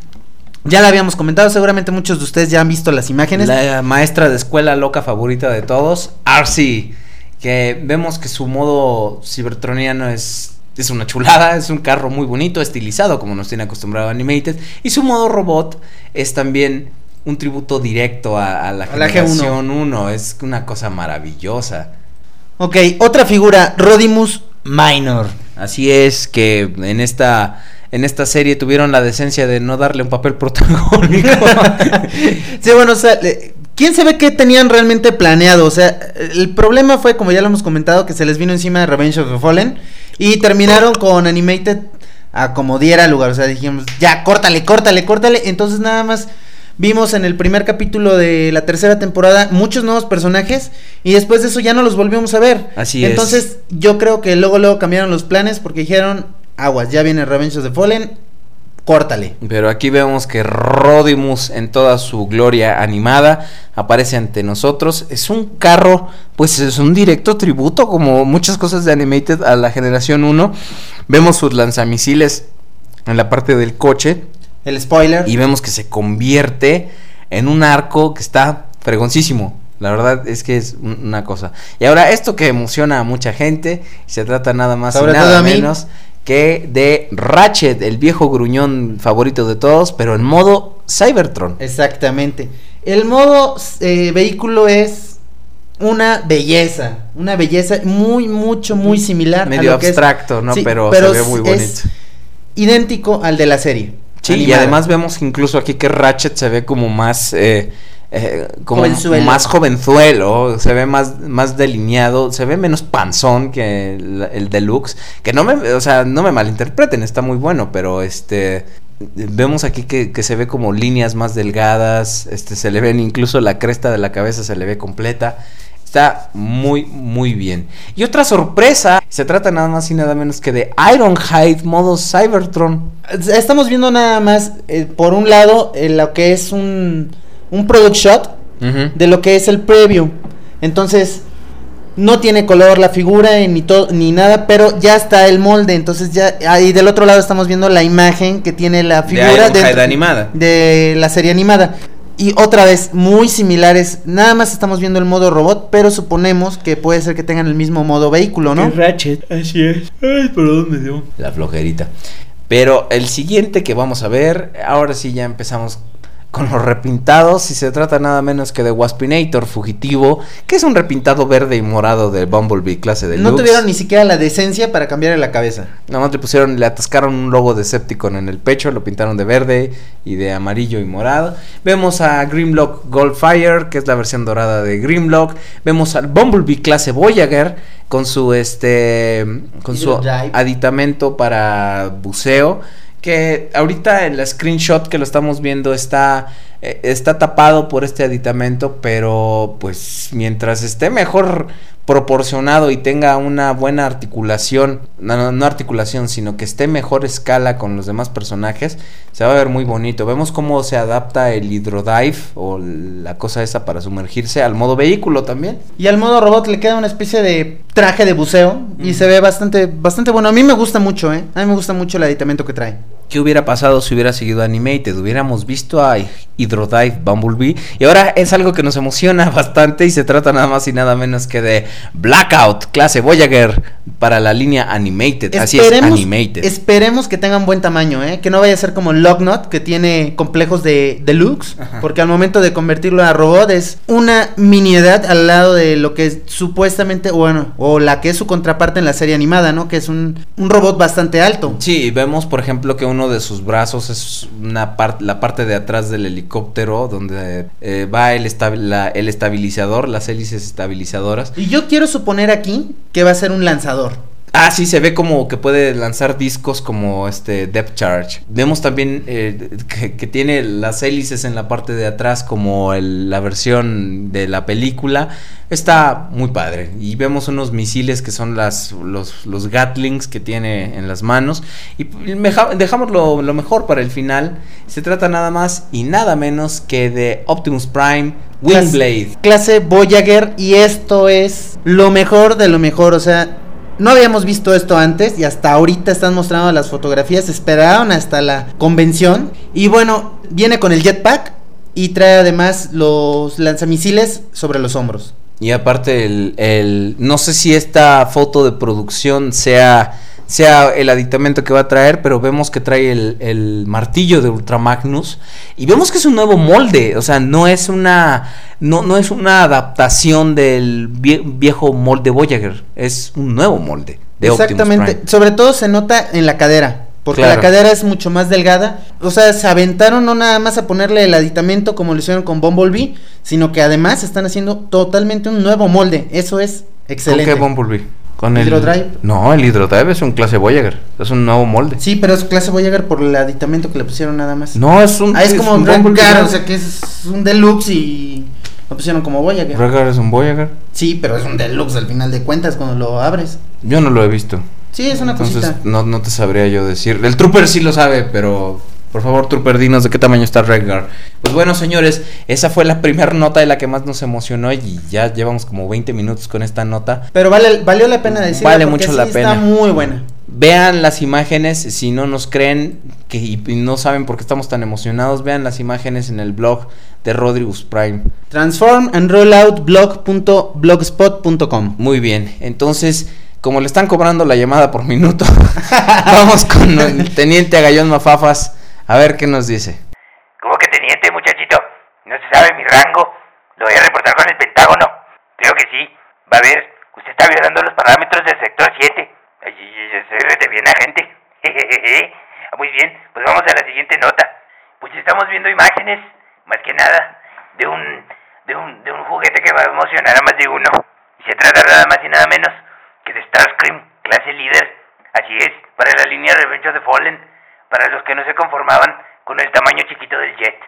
ya la habíamos comentado, seguramente muchos de ustedes ya han visto las imágenes. La maestra de escuela loca favorita de todos, Arcee, que vemos que su modo cibertroniano es, es una chulada, es un carro muy bonito, estilizado como nos tiene acostumbrado Animated, y su modo robot es también un tributo directo a, a la A la G1. generación 1, es una cosa maravillosa. Ok, otra figura, Rodimus Minor. Así es que en esta en esta serie tuvieron la decencia de no darle un papel protagónico. sí, bueno, o sea, ¿quién sabe qué tenían realmente planeado? O sea, el problema fue, como ya lo hemos comentado, que se les vino encima de Revenge of the Fallen y terminaron con Animated a como diera lugar. O sea, dijimos, ya, córtale, córtale, córtale. Entonces nada más vimos en el primer capítulo de la tercera temporada muchos nuevos personajes y después de eso ya no los volvimos a ver. Así es. Entonces yo creo que luego, luego cambiaron los planes porque dijeron, aguas, ya viene Revenge of the Fallen. Córtale. Pero aquí vemos que Rodimus en toda su gloria animada aparece ante nosotros. Es un carro, pues es un directo tributo, como muchas cosas de Animated a la generación 1. Vemos sus lanzamisiles en la parte del coche El spoiler. y vemos que se convierte en un arco que está fregoncísimo. La verdad es que es un- una cosa. Y ahora esto que emociona a mucha gente, se trata nada más Sobre y nada mí. Que de Ratchet, el viejo gruñón favorito de todos, pero en modo Cybertron. Exactamente. El modo eh, vehículo es una belleza, una belleza muy, mucho, muy similar. a Medio lo que es- abstracto, ¿no? Sí, pero, se ve muy bonito. es idéntico al de la serie. Sí, y además vemos incluso aquí que Ratchet se ve como más eh, eh, como Jovenzuelo. más jovenzuelo, se ve más más delineado, se ve menos panzón que el, el deluxe, que no me, o sea, no me malinterpreten, está muy bueno, pero este vemos aquí que, que se ve como líneas más delgadas, este se le ven incluso la cresta de la cabeza se le ve completa. Está muy, muy bien. Y otra sorpresa, se trata nada más y nada menos que de Ironhide modo Cybertron. Estamos viendo nada más, eh, por un lado, eh, lo que es un, un product shot de lo que es el preview. Entonces, no tiene color la figura eh, ni todo ni nada, pero ya está el molde. Entonces ya ahí del otro lado estamos viendo la imagen que tiene la De figura animada. de la serie animada. Y otra vez, muy similares. Nada más estamos viendo el modo robot, pero suponemos que puede ser que tengan el mismo modo vehículo, ¿no? Ratchet, así es. Ay, perdón, me dio. La flojerita. Pero el siguiente que vamos a ver, ahora sí ya empezamos con los repintados. Y se trata nada menos que de Waspinator Fugitivo, que es un repintado verde y morado de Bumblebee clase de No tuvieron ni siquiera la decencia para cambiarle la cabeza. Nada más le pusieron, le atascaron un logo de Decepticon en el pecho, lo pintaron de verde y de amarillo y morado. Vemos a Grimlock Goldfire, que es la versión dorada de Grimlock. Vemos al Bumblebee clase Voyager con su este con su aditamento para buceo. Que ahorita en la screenshot que lo estamos viendo está, eh, está tapado por este aditamento, pero pues mientras esté mejor proporcionado y tenga una buena articulación, no, no, articulación, sino que esté mejor escala con los demás personajes, se va a ver muy bonito. Vemos cómo se adapta el hidrodive o la cosa esa para sumergirse al modo vehículo también. Y al modo robot le queda una especie de traje de buceo y se ve bastante bastante bueno. A mí me gusta mucho, ¿eh? A mí me gusta mucho el aditamento que trae. ¿Qué hubiera pasado si hubiera seguido Animated? Hubiéramos visto a Hydrodive Bumblebee. Y ahora es algo que nos emociona bastante y se trata nada más y nada menos que de Blackout, clase Voyager, para la línea Animated. Así es, Animated. esperemos que tengan buen tamaño, ¿eh? Que no vaya a ser como Locknot, que tiene complejos de deluxe, porque al momento de convertirlo a robot es una miniedad al lado de lo que es supuestamente, bueno, o la que es su contraparte en la serie animada, ¿no? Que es un, un robot bastante alto. Sí, vemos por ejemplo que uno de sus brazos es una parte, la parte de atrás del helicóptero donde eh, va el, esta- la- el estabilizador, las hélices estabilizadoras. Y yo quiero suponer aquí que va a ser un lanzador. Ah, sí, se ve como que puede lanzar discos como este Depth Charge. Vemos también eh, que, tiene las hélices en la parte de atrás como la versión de la película. Está muy padre. Y vemos unos misiles que son las, los, los Gatlings que tiene en las manos. Y dejamos lo, lo mejor para el final. Se trata nada más y nada menos que de Optimus Prime Windblade. clase Voyager y esto es lo mejor de lo mejor, o sea, no habíamos visto esto antes y hasta ahorita están mostrando las fotografías, esperaron hasta la convención y bueno, viene con el jetpack y trae además los lanzamisiles sobre los hombros. Y aparte, el, el- no sé si esta foto de producción sea, sea el aditamento que va a traer, pero vemos que trae el, el martillo de Ultra Magnus. Y vemos que es un nuevo molde. O sea, no es una. No, no es una adaptación del vie- viejo molde Voyager. Es un nuevo molde de Exactamente, Prime. sobre todo se nota en la cadera. Porque Claro. la cadera es mucho más delgada. O sea, se aventaron no nada más a ponerle el aditamento como lo hicieron con Bumblebee, sino que además están haciendo totalmente un nuevo molde. Eso es excelente. ¿Con qué Bumblebee? Con el. No, el Hydrodrive es un clase Voyager. Es un nuevo molde. Sí, pero es clase Voyager por el aditamento que le pusieron nada más. No, es un. Ah, es como un Red. Car, o sea que es un deluxe y lo pusieron como Voyager. Rhaegar es un Voyager. Sí, pero es un deluxe al final de cuentas cuando lo abres. Yo no lo he visto. Sí, es una Entonces cosita. no, no te sabría yo decir. El Trooper sí lo sabe, pero Por favor, Trooper, dinos de qué tamaño está Redguard. Pues bueno, señores, esa fue la primera nota de la que más nos emocionó y ya llevamos como 20 minutos con esta nota. Pero vale, valió la pena decirlo. Vale porque mucho la pena. Está muy buena. Vean las imágenes, si no nos creen que, y no saben por qué estamos tan emocionados, vean las imágenes en el blog de Rodriguez Prime. Transform and rollout blog.blogspot.com. Muy bien, entonces, como le están cobrando la llamada por minuto, vamos con el teniente Agallón Mafafas a ver qué nos dice. ¿Cómo que teniente, muchachito? ¿No se sabe mi rango? Lo voy a reportar con el Pentágono. Creo que sí. Va a ver, usted está violando los parámetros del sector 7. Ay, bien agente. Jejeje. Muy bien, pues vamos a la siguiente nota. Pues estamos viendo imágenes, más que nada, de un, de un, de un juguete que va a emocionar a más de uno. Y se trata nada más y nada menos que de Starscream, clase líder. Así es, para la línea Revenge of the Fallen, para los que no se conformaban con el tamaño chiquito del jet,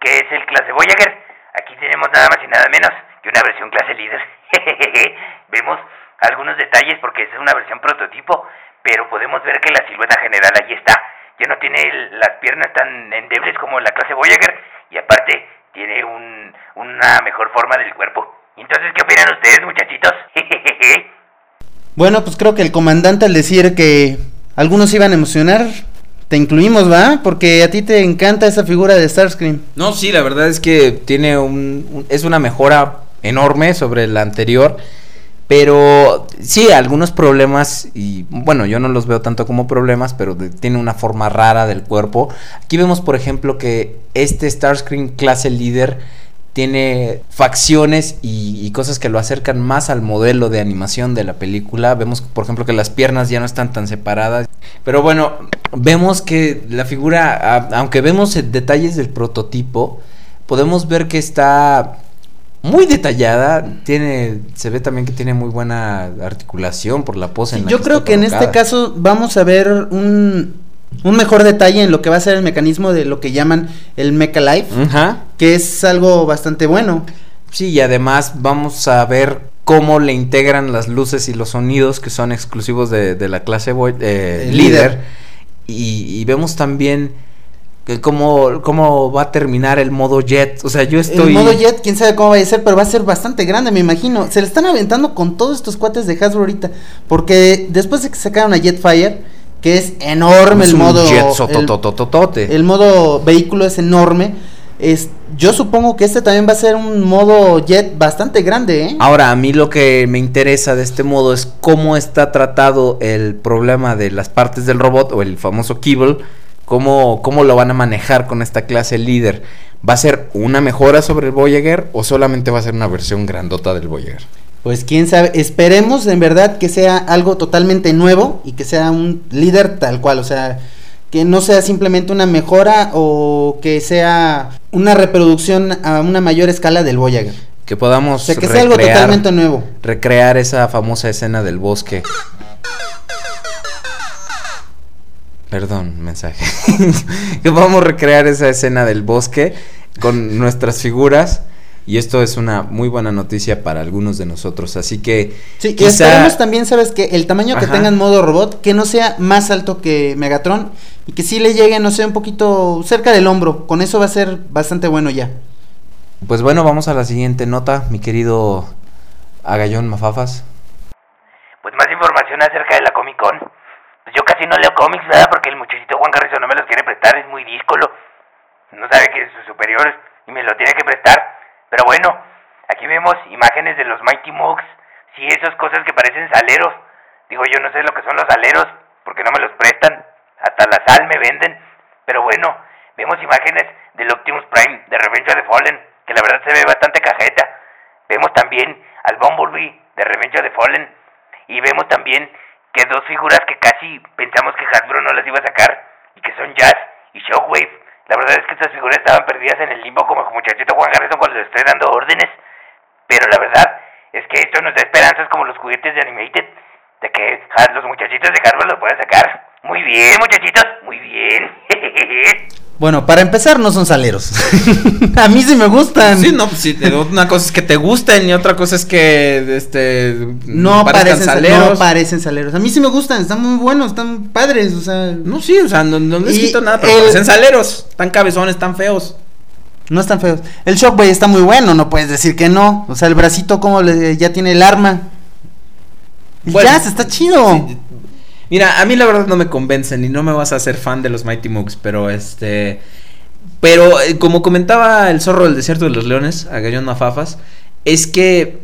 que es el clase Voyager. Aquí tenemos nada más y nada menos que una versión clase líder. Vemos algunos detalles porque es una versión prototipo, pero podemos ver que la silueta general ahí está. Ya no tiene el- las piernas tan endebles como la clase Voyager y aparte tiene un, una mejor forma del cuerpo. Entonces, ¿qué opinan ustedes, muchachitos? Bueno, pues creo que el comandante al decir que algunos iban a emocionar, te incluimos, ¿va? Porque a ti te encanta esa figura de Starscream. No, sí, la verdad es que tiene un, es una mejora enorme sobre la anterior, pero sí, algunos problemas y bueno, yo no los veo tanto como problemas, pero tiene una forma rara del cuerpo. Aquí vemos, por ejemplo, que este Starscream clase líder tiene facciones y, y cosas que lo acercan más al modelo de animación de la película. Vemos, por ejemplo, que las piernas ya no están tan separadas. Pero bueno, vemos que la figura, a- aunque vemos detalles del prototipo, podemos ver que está muy detallada. Tiene, se ve también que tiene muy buena articulación por la pose. en la Yo que creo que en este caso vamos a ver un, un mejor detalle en lo que va a ser el mecanismo de lo que llaman el Mecha Life, que es algo bastante bueno. Sí, y además vamos a ver cómo le integran las luces y los sonidos que son exclusivos de, de la clase eh, líder. líder. Y, y vemos también que cómo, cómo va a terminar el modo jet. O sea, yo estoy... El modo Jet, quién sabe cómo va a ser, pero va a ser bastante grande, me imagino. Se le están aventando con todos estos cuates de Hasbro ahorita. Porque después de que sacaron a Jetfire, que es enorme Es el un modo. jet el- el modo vehículo es enorme. Es, yo supongo que este también va a ser un modo jet bastante grande, ¿eh? Ahora, a mí lo que me interesa de este modo es cómo está tratado el problema de las partes del robot o el famoso Kibble, cómo, cómo lo van a manejar con esta clase líder. ¿Va a ser una mejora sobre el Voyager o solamente va a ser una versión grandota del Voyager? Pues quién sabe, esperemos en verdad que sea algo totalmente nuevo y que sea un líder tal cual, o sea, que no sea simplemente una mejora o que sea una reproducción a una mayor escala del Voyager. Que podamos O sea, que sea algo recrear- totalmente nuevo. recrear esa famosa escena del bosque. Perdón, mensaje. que podamos recrear esa escena del bosque con nuestras figuras. Y esto es una muy buena noticia para algunos de nosotros. Así que Sí, y esperemos también, ¿sabes? Que el tamaño que Ajá. tenga en modo robot, que no sea más alto que Megatron y que sí le llegue, no sé, un poquito cerca del hombro. Con eso va a ser bastante bueno ya. Pues bueno, vamos a la siguiente nota, mi querido Agallón Mafafas. Pues más información acerca de la Comic Con. Pues yo casi no leo cómics, ¿verdad? Porque el muchachito Juan Garrison no me los quiere prestar, es muy díscolo. No sabe que es su superior y me lo tiene que prestar. Pero bueno, aquí vemos imágenes de los Mighty Mugs. Sí, esas cosas que parecen saleros. Digo, yo no sé lo que son los aleros, porque no me los prestan. Hasta la sal me venden. Pero bueno, vemos imágenes del Optimus Prime de Revenge of the Fallen, que la verdad se ve bastante cajeta. Vemos también al Bumblebee de Revenge of the Fallen. Y vemos también que dos figuras que casi pensamos que Hasbro no las iba a sacar, y que son Jazz y Shockwave. La verdad es que estas figuras estaban perdidas en el limbo como muchachito Juan Garrison cuando le estoy dando órdenes. Pero la verdad es que esto nos da esperanzas como los juguetes de Animated, de que los muchachitos de Hasbro los puedan sacar. Muy bien, muchachitos, muy bien. Bueno, para empezar, no son saleros. a mí sí me gustan. Sí, no, pues sí, una cosa es que te gusten y otra cosa es que este No parecen saleros. No parecen saleros. A mí sí me gustan, están muy buenos, están padres, o sea, No, sí, o sea, no, no les quito nada, pero el- parecen saleros, tan cabezones, tan feos. no están feos. El Shockwave está muy bueno, no puedes decir que no. O sea, el bracito como le- ya tiene el arma. Y Bueno, ya, se está chido. Sí, Mira, a mí la verdad no me convencen y no me vas a hacer fan de los Mighty Mugs, pero este. Pero eh, como comentaba el zorro del desierto de los leones, a Gallón Mafafas, es que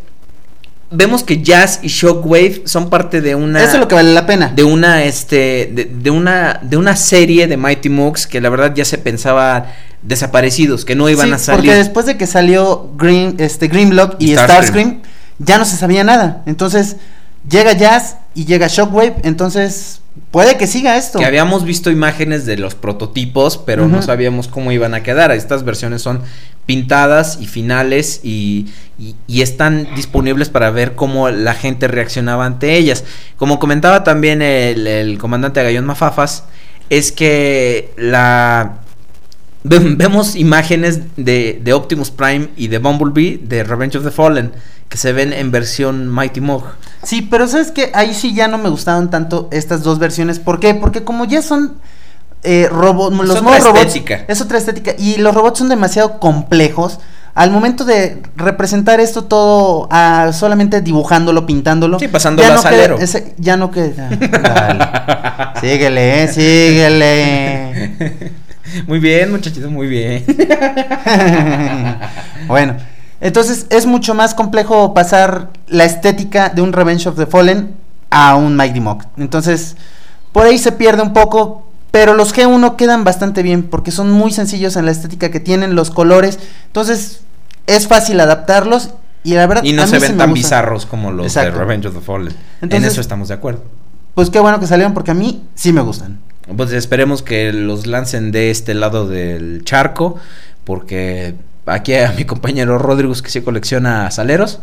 vemos que Jazz y Shockwave son parte de una. Eso es lo que vale la pena. de una este de, de una de una serie de Mighty Mugs que la verdad ya se pensaba desaparecidos, que no iban Sí, a salir. Porque después de que salió Green, este, Grimlock y, Y Starscream, Starscream. ya no se sabía nada. Entonces, llega Jazz y llega Shockwave. Entonces, puede que siga esto. Que habíamos visto imágenes de los prototipos, pero no sabíamos cómo iban a quedar. Estas versiones son pintadas y finales y, y- y están disponibles para ver cómo la gente reaccionaba ante ellas. Como comentaba también el, el comandante Agallón Mafafas, es que la... ve- Vemos imágenes de, de Optimus Prime y de Bumblebee de Revenge of the Fallen que se ven en versión Mighty Mog. Sí, pero sabes que ahí sí ya no me gustaron tanto estas dos versiones. ¿Por qué? Porque como ya son eh, robots, los otra nuevos robots, estética. es otra estética y los robots son demasiado complejos. Al momento de representar esto todo ah, solamente dibujándolo, pintándolo, Sí, pasándolo ya a no salero. queda, ese- ya no queda. Dale. síguele, eh, síguele. Muy bien, muchachito, muy bien. bueno, entonces es mucho más complejo pasar la estética de un Revenge of the Fallen a un Mighty Mock. Entonces, por ahí se pierde un poco, pero los G1 quedan bastante bien porque son muy sencillos en la estética que tienen, los colores. Entonces, es fácil adaptarlos y la verdad Y no a se mí ven tan bizarros como los Exacto. de Revenge of the Fallen. en Entonces- eso estamos de acuerdo. Pues qué bueno que salieron porque a mí sí me gustan. Pues esperemos que los lancen de este lado del charco, porque aquí a mi compañero Rodrigo, que sí colecciona saleros,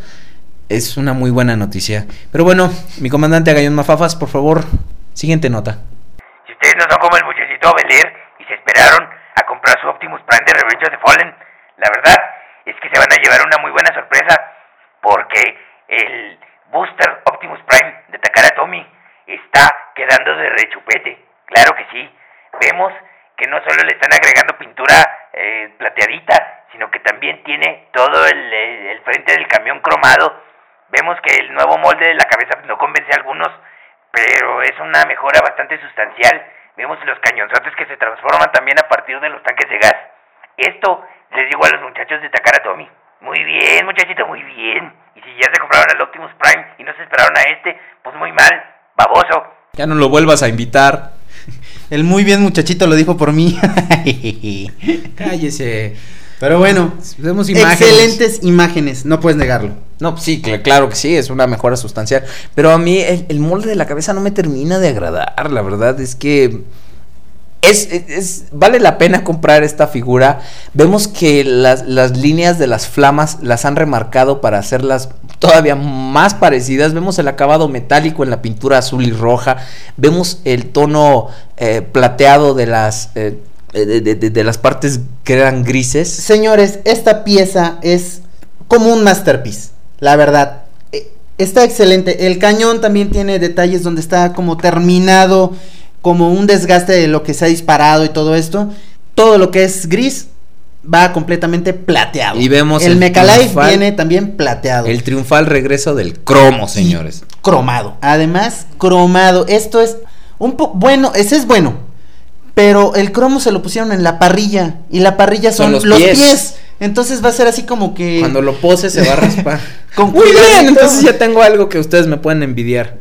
es una muy buena noticia. Pero bueno, mi comandante Agallón Mafafas, por favor, siguiente nota. Si ustedes no son como el muchachito Beler y se esperaron a comprar su Optimus Prime de Revenge of the Fallen, la verdad es que se van a llevar una muy buena sorpresa porque el Booster Optimus Prime de Takara Tomy está quedando de rechupete. Claro que sí. Vemos que no solo le están agregando pintura eh, plateadita, sino que también tiene todo el, el- el frente del camión cromado. Vemos que el nuevo molde de la cabeza no convence a algunos, pero es una mejora bastante sustancial. Vemos los cañonzotes que se transforman también a partir de los tanques de gas. Esto les digo a los muchachos de Takara Tomy. Muy bien, muchachito, muy bien. Y si ya se compraron el Optimus Prime y no se esperaron a este, pues muy mal, baboso. Ya no lo vuelvas a invitar. El muy bien muchachito lo dijo por mí. Cállese. Pero bueno, Vemos imágenes. excelentes imágenes, no puedes negarlo. No, sí, cl- claro que sí, es una mejora sustancial. Pero a mí el, el molde de la cabeza no me termina de agradar, la verdad es que es, vale la pena comprar esta figura. Vemos que las, las líneas de las flamas las han remarcado para hacerlas todavía más parecidas. Vemos el acabado metálico en la pintura azul y roja. Vemos el tono eh, plateado de las, eh, de, de- las partes que eran grises. Señores, esta pieza es como un masterpiece, la verdad. Eh, Está excelente. El cañón también tiene detalles donde está como terminado, como un desgaste de lo que se ha disparado y todo esto. Todo lo que es gris va completamente plateado. Y vemos el, el triunfal- viene también plateado. El triunfal regreso del cromo, señores. cromado. Además, cromado. Esto es un poco bueno, ese es bueno. Pero el cromo se lo pusieron en la parrilla y la parrilla son, Son los, los pies. pies. Entonces va a ser así como que Cuando lo pose se va a raspar. Con Muy bien, entonces ya tengo algo que ustedes me pueden envidiar.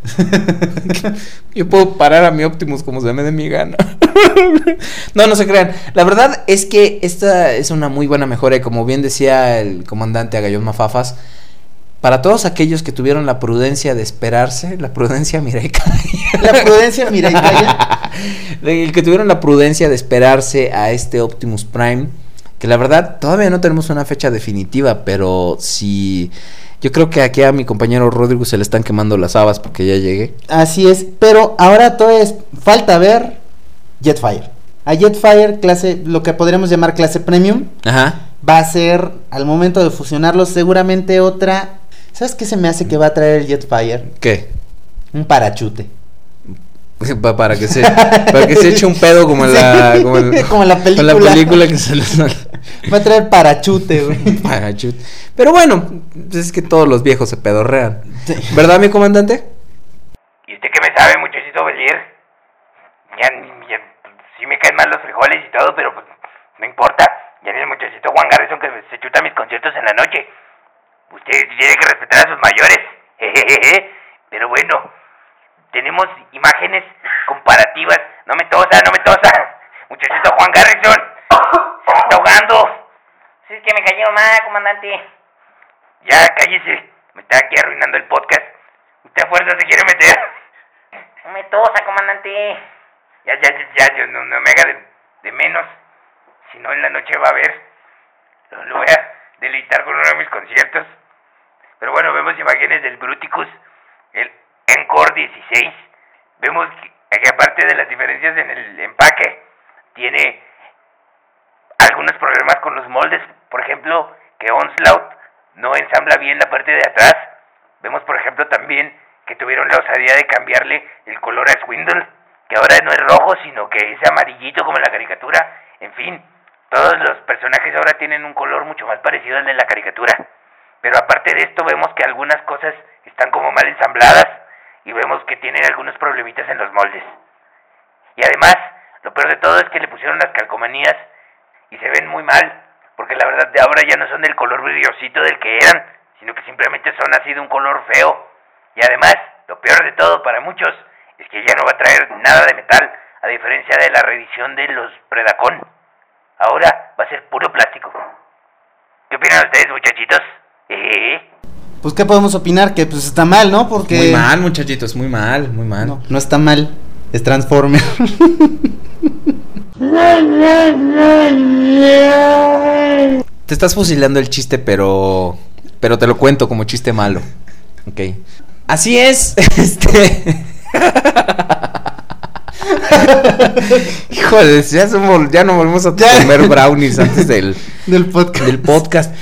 Yo puedo parar a mi Optimus como se me dé mi gana. no, no se crean. La verdad es que esta es una muy buena mejora y como bien decía el comandante Agallón Mafafas, para todos aquellos que tuvieron la prudencia de esperarse, la prudencia, mira, y calla. la prudencia, mira, y calla. El que tuvieron la prudencia de esperarse a este Optimus Prime, que la verdad todavía no tenemos una fecha definitiva, pero si yo creo que aquí a mi compañero Rodrigo se le están quemando las habas porque ya llegué. Así es, pero ahora todo es falta ver Jetfire. a Jetfire, clase, lo que podríamos llamar clase premium, Ajá. va a ser, al momento de fusionarlos, seguramente otra... ¿Sabes qué se me hace que va a traer el Jetfire? ¿Qué? Un parachute. Pa- para que se para que se eche un pedo como en la como, en- como la con la película. película que se les Va a traer parachute, güey. Parachute. Pero bueno, pues es que todos los viejos se pedorrean. Sí. ¿Verdad, mi comandante? ¿Y usted qué me sabe, muchachito Belier? Ya, ya, sí me caen mal los frijoles y todo, pero pues no importa. Ya ni el muchachito Juan Garrison que se chuta mis conciertos en la noche. Usted tiene que respetar a sus mayores. Jejeje. Pero bueno, tenemos imágenes comparativas. No me tosa, no me tosa. Muchachito Juan Garrison. Está ahogando. Sí, es que me cayó mal, comandante. Ya, cállese. Me está aquí arruinando el podcast. Usted a fuerza se quiere meter. No me tosa, comandante. Ya, ya, ya, ya, yo no, no me haga de, de menos. Si no, en la noche va a ver. Lo, lo voy a deleitar con uno de mis conciertos. Pero bueno, vemos imágenes del Bruticus, el Encore 16. Vemos que, que aparte de las diferencias en el empaque, tiene algunos problemas con los moldes. Por ejemplo, que Onslaught no ensambla bien la parte de atrás. Vemos, por ejemplo, también que tuvieron la osadía de cambiarle el color a Swindle, que ahora no es rojo, sino que es amarillito como en la caricatura. En fin, todos los personajes ahora tienen un color mucho más parecido al de la caricatura. Pero aparte de esto, vemos que algunas cosas están como mal ensambladas y vemos que tienen algunos problemitas en los moldes. Y además, lo peor de todo es que le pusieron las calcomanías y se ven muy mal, porque la verdad de ahora ya no son del color brillosito del que eran, sino que simplemente son así de un color feo. Y además, lo peor de todo para muchos es que ya no va a traer nada de metal, a diferencia de la reedición de los Predacon. Ahora va a ser puro plástico. ¿Qué opinan ustedes, muchachitos? Eh, Pues, ¿qué podemos opinar? Que pues está mal, ¿no? Porque... Muy mal, muchachitos, muy mal, muy mal. No, no está mal. Es Transformer. Te estás fusilando el chiste, pero pero te lo cuento como chiste malo. Ok. Así es. Este. Híjole, ya, somos- ya no volvemos a comer brownies antes del, Del podcast. del podcast.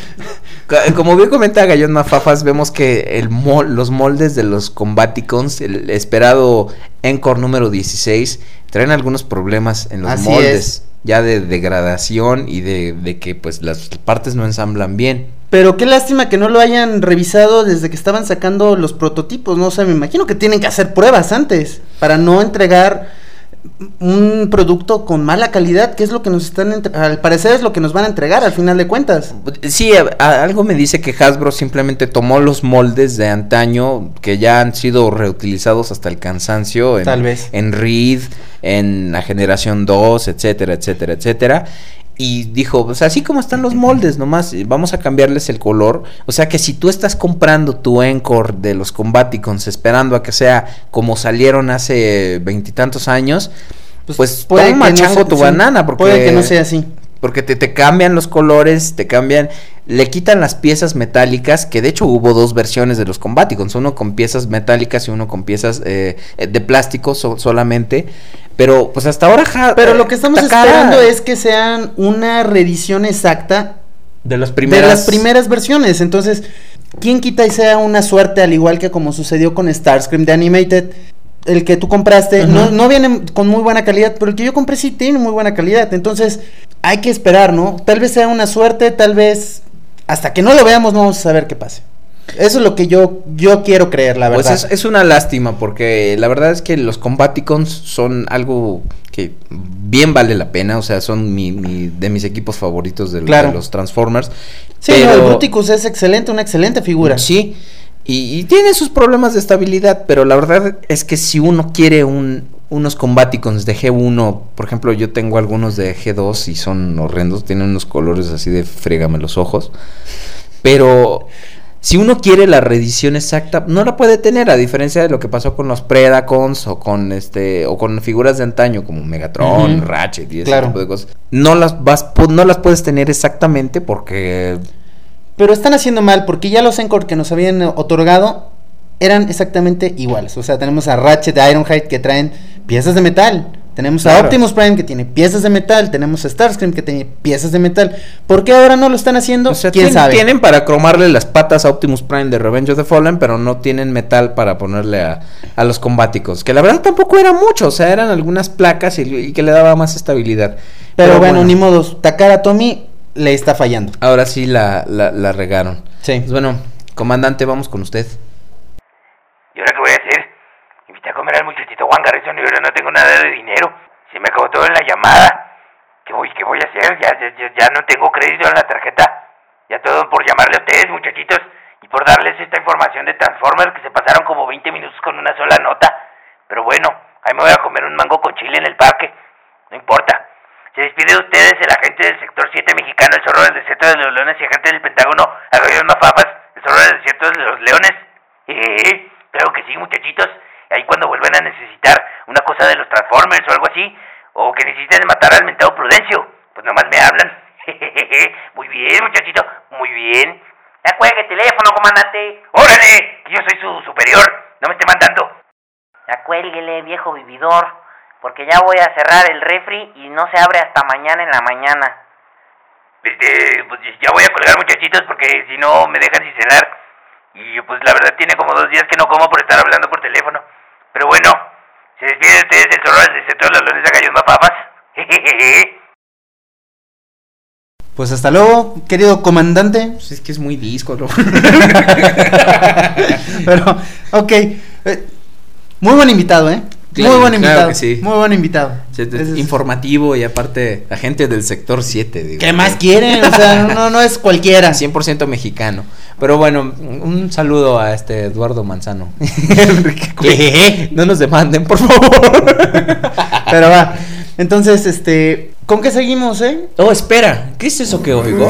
Ca- Como bien comenta Gallón Mafafas, vemos que el mol- los moldes de los Combaticons, el esperado Encore número 16, traen algunos problemas en los Así moldes. es. Ya de degradación y de, de que pues las partes no ensamblan bien. Pero qué lástima que no lo hayan revisado desde que estaban sacando los prototipos, ¿no? O sea, me imagino que tienen que hacer pruebas antes para no entregar un producto con mala calidad, que es lo que nos están, al parecer es lo que nos van a entregar al final de cuentas. Sí, a- a- algo me dice que Hasbro simplemente tomó los moldes de antaño que ya han sido reutilizados hasta el cansancio en, Tal vez. en Reed, en la generación 2, etcétera, etcétera, etcétera. Y dijo, pues así como están los moldes, nomás eh, vamos a cambiarles el color. O sea que si tú estás comprando tu Encore de los Combaticons esperando a que sea como salieron hace veintitantos años, pues, toma que no chango sea- tu sí, banana. Porque Puede que no sea así. porque te, te cambian los colores, te cambian, le quitan las piezas metálicas, que de hecho hubo dos versiones de los Combaticons, uno con piezas metálicas y uno con piezas eh, eh, de plástico so- solamente. Pero pues hasta ahora... ja- Pero lo que estamos esperando es que sean una reedición exacta De las primeras... de las primeras versiones. Entonces, ¿quién quita y sea una suerte al igual que como sucedió con Starscream de Animated? El que tú compraste no, no viene con muy buena calidad, pero el que yo compré sí tiene muy buena calidad. Entonces, hay que esperar, ¿no? Tal vez sea una suerte, tal vez hasta que no lo veamos no vamos a saber qué pase. Eso es lo que yo, yo quiero creer, la Pues verdad. es, es una lástima porque la verdad es que los Combaticons son algo que bien vale la pena, o sea, son mi, mi- de mis equipos favoritos de, Claro. de los Transformers. sí, no, el Bruticus es excelente, una excelente figura. Sí, y, y tiene sus problemas de estabilidad, pero la verdad es que si uno quiere un, unos Combaticons de G1, por ejemplo, yo tengo algunos de G2 y son horrendos, tienen unos colores así de frégame los ojos, pero si uno quiere la reedición exacta, no la puede tener, a diferencia de lo que pasó con los Predacons o con este o con figuras de antaño como Megatron. Ratchet y ese Claro. tipo de cosas. No las vas no las puedes tener exactamente porque Pero están haciendo mal porque ya los Encore que nos habían otorgado eran exactamente iguales. O sea, tenemos a Ratchet de Ironhide que traen piezas de metal. Tenemos a. Optimus Prime que tiene piezas de metal, tenemos a Starscream que tiene piezas de metal. ¿Por qué ahora no lo están haciendo? O sea, ¿Quién sabe? tienen para cromarle las patas a Optimus Prime de Revenge of the Fallen, pero no tienen metal para ponerle a, a los combáticos. Que la verdad tampoco era mucho, o sea, eran algunas placas y, y que le daba más estabilidad. Pero, bueno, ni modo, Takara Tomy le está fallando. Ahora sí la, la, la regaron. Sí. Pues bueno, comandante, vamos con usted. ¿Y ahora qué voy a hacer? A comer al muchachito Juan Garrison y ahora no tengo nada de dinero. Se me acabó todo en la llamada. ¿Qué voy, qué voy a hacer? Ya, ya, ya, no tengo crédito en la tarjeta. Ya todo por llamarle a ustedes, muchachitos, y por darles esta información de Transformers que se pasaron como 20 minutos con una sola nota. Pero bueno, ahí me voy a comer un mango con chile en el parque. No importa. Se despide de ustedes el agente del sector 7 mexicano, el zorro del desierto de los leones y agente del Pentágono, Arroyo Mafafas, el zorro del desierto de los leones. Eh, claro que sí, muchachitos. Ahí cuando vuelvan a necesitar una cosa de los Transformers o algo así, o que necesiten matar al mentado Prudencio, pues nomás me hablan. muy bien, muchachito, muy bien. Ya cuelgue el teléfono, comandante. ¡Órale! Que yo soy su superior. No me esté mandando. Ya cuélguele, viejo vividor, porque ya voy a cerrar el refri y no se abre hasta mañana en la mañana. Este, pues ya voy a colgar, muchachitos, porque si no me dejan sin cenar. Y pues la verdad tiene como dos días que no como por estar hablando por teléfono. Pero bueno, se despide de ustedes el zorro del desierto de los leones de gallos papas. Pues hasta luego, querido comandante. Pues es que es muy disco, ¿no? Pero, ok. eh, muy buen invitado, ¿eh? Claro, muy buen claro invitado. que sí. Muy buen invitado. Sí, es Ese es- informativo y aparte agente del sector 7. Digo. ¿Qué más quieren? O sea, no, no es cualquiera. 100% mexicano. Pero bueno, un saludo a este Eduardo Manzano. Cuellar. no nos demanden, por favor. Pero va. Entonces, este. ¿Con qué seguimos, eh? oh, espera. ¿Qué es eso que oigo?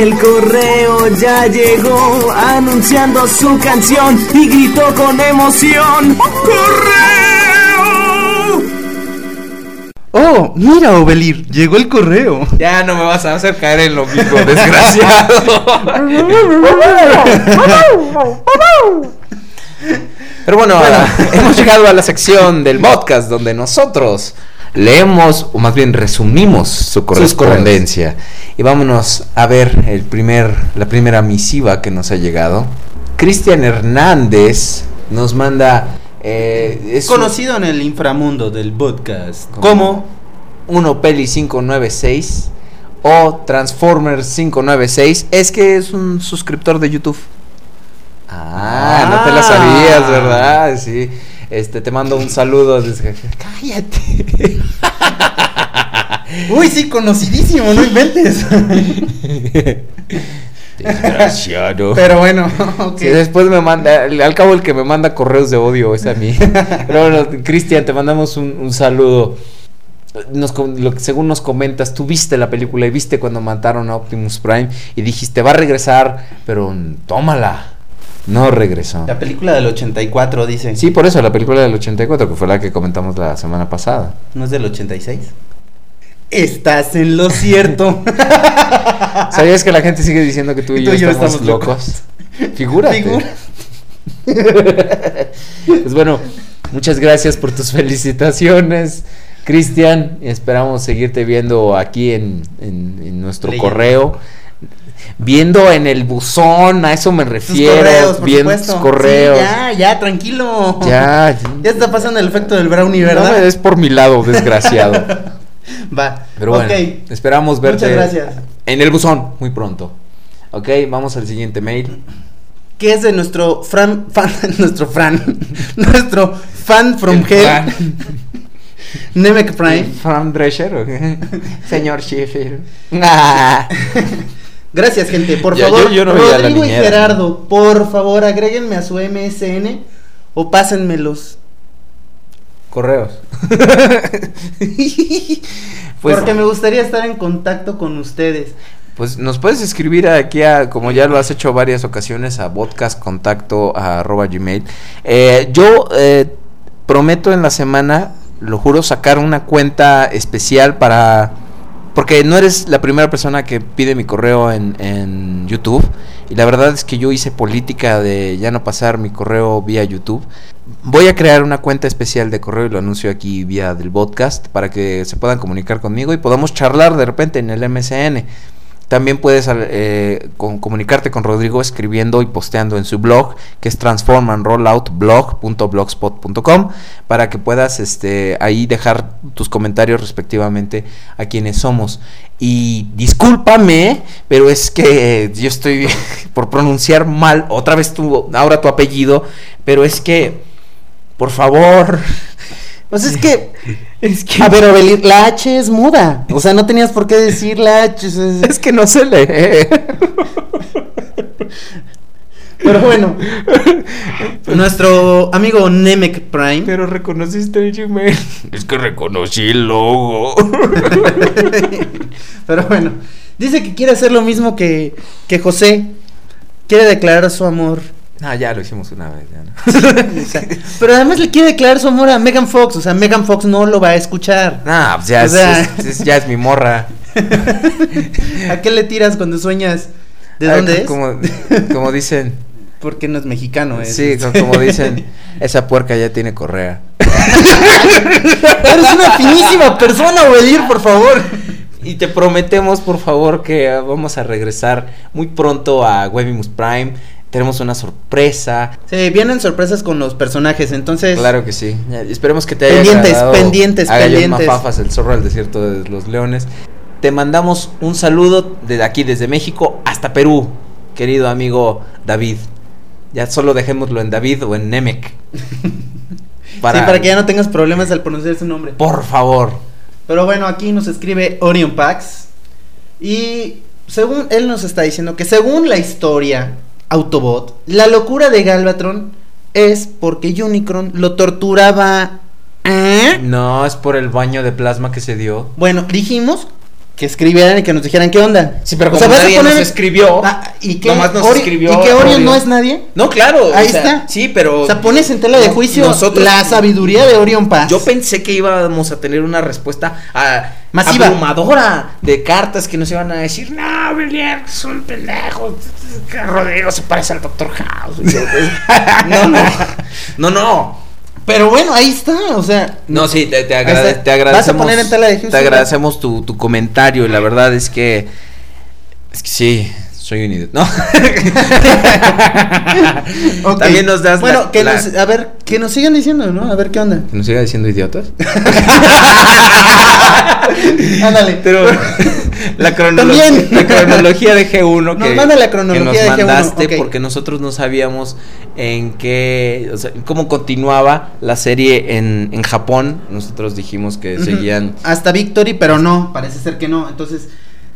El correo ya llegó anunciando su canción y gritó con emoción. ¡Correo! Oh, mira, Obelir, llegó el correo. Ya no me vas a hacer caer en lo mismo, desgraciado. Pero bueno, ahora hemos llegado a la sección del podcast donde nosotros leemos, o más bien resumimos su correspondencia. Y vámonos a ver el primer, la primera misiva que nos ha llegado. Cristian Hernández nos manda... eh, es un- Conocido en el inframundo del podcast. Como uno Peli 596 o Transformers 596 es que es un suscriptor de YouTube. Ah, no te la sabías, ¿verdad? Sí. Este, te mando un saludo desde... Cállate. Uy, sí, conocidísimo, no inventes. Desgraciado. Pero bueno, ok. Sí, después me manda, al cabo el que me manda correos de odio es a mí. Pero bueno, Cristian, te mandamos un, un saludo. Nos, lo según nos comentas, tú viste la película y viste cuando mataron a Optimus Prime y dijiste, va a regresar, pero tómala. No regresó. La película del 84 dice. Sí, por eso, la película del 84, que fue la que comentamos la semana pasada. ¿No es del 86? Estás en lo cierto. ¿Sabías que la gente sigue diciendo que tú y, Tú yo, estamos, locos? Figúrate. Figura- pues bueno, muchas gracias por tus felicitaciones, Cristian. Esperamos seguirte viendo aquí en, en- en nuestro Leyendo. correo. Viendo en el buzón, a eso me Tus refiero. correos, por viendo tus correos. Sí, ya, ya, tranquilo. ya. Ya está pasando el efecto del brownie, No ¿verdad? me des por mi lado, desgraciado. Va. Pero bueno, esperamos verte Muchas gracias. en el buzón muy pronto. Ok, vamos al siguiente mail. Que es de nuestro fan nuestro fan, nuestro fan from El hell, Fran. Nemec Prime. Fran Drescher, ¿o qué? Señor Sheffield. Ah. Gracias, gente. Por Ya, favor, yo- yo no Rodrigo y. Gerardo, por favor, agréguenme a su MSN o pásenmelos. Correos. pues, porque me gustaría estar en contacto con ustedes. pues nos puedes escribir aquí a, como ya lo has hecho varias ocasiones, a podcastcontacto arroba gmail. Eh, yo eh, prometo en la semana, lo juro, sacar una cuenta especial para porque no eres la primera persona que pide mi correo en, YouTube. Y la verdad es que yo hice política de ya no pasar mi correo vía YouTube. Voy a crear una cuenta especial de correo y lo anuncio aquí vía del podcast para que se puedan comunicar conmigo y podamos charlar de repente en el MSN. También puedes eh, comunicarte con Rodrigo escribiendo y posteando en su blog, que es transformandrolloutblog.blogspot.com, para que puedas este, ahí dejar tus comentarios respectivamente a quienes somos. Y discúlpame, pero es que yo estoy por pronunciar mal otra vez tu, ahora tu apellido, pero es que, por favor, Pues es que, es que, a ver, Obelir, la H es muda. O sea, no tenías por qué decir la H. es que no se lee. Pero bueno, nuestro amigo Nemec Prime. Pero reconociste el Gmail. Es que reconocí el logo. Pero bueno, dice que quiere hacer lo mismo que, que José. Quiere declarar su amor. Ah, ya lo hicimos una vez. Ya no. O sea, Pero además le quiere declarar su amor a Megan Fox. O sea, Megan Fox no lo va a escuchar. Nah, pues ya, O es, sea- es- es- ya es mi morra. ¿A qué le tiras cuando sueñas? ¿De Ah, dónde es? Como, como dicen. Porque no es mexicano, es. Sí, co- como dicen. Esa puerca ya tiene correa. Eres una finísima persona, Obelir, por favor. Y te prometemos, por favor, que ah, vamos a regresar muy pronto a Webimus Prime. Tenemos una sorpresa. Sí, vienen sorpresas con los personajes, entonces. Claro que sí. Esperemos que te haya Pendientes, agradado pendientes, Agallón pendientes. Mafafas, el zorro del desierto de los leones. Te mandamos un saludo desde aquí, desde México hasta Perú, querido amigo David. Ya solo dejémoslo en David o en Nemec. Sí, para que ya no tengas problemas al pronunciar su nombre. Por favor. Pero bueno, aquí nos escribe Orion Pax. Y según él nos está diciendo que según la historia Autobot, la locura de Galvatron es porque Unicron lo torturaba. ¿Eh? No, es por el baño de plasma que se dio. Bueno, dijimos que escribieran y que nos dijeran qué onda. Sí, pero O sea, como a nadie poner- nos escribió, Ah, ¿y que nomás nos escribió ¿Y que Orion no es nadie? No, claro. Ahí o sea, está. Sí, pero. O sea, pones en tela de juicio nosotros- la sabiduría de Orion Pax. Yo pensé que íbamos a tener una respuesta ah, Masiva. abrumadora de cartas que nos iban a decir, no, Belier, es un pendejo, Rodrigo se parece al Doctor House. Pues, no, no, no, no. Pero bueno, ahí está, o sea. No, sí, te, te, agrade- te Vas a agradecemos. poner en tela de juicio, te agradecemos tu, tu comentario y la verdad es que. Es que sí, soy un idiota. No. También nos das. Bueno, la- que la- nos, a ver, que nos sigan diciendo, ¿no? A ver qué onda. ¿Que nos siga diciendo idiotas? Ándale. Pero la, cronolo- También. la cronología de G1 Nos que, manda la cronología que de nos G1, mandaste ok. porque nosotros no sabíamos en qué, o sea, cómo continuaba la serie en, en Japón. Nosotros dijimos que seguían Hasta Victory, pero no, parece ser que no. Entonces,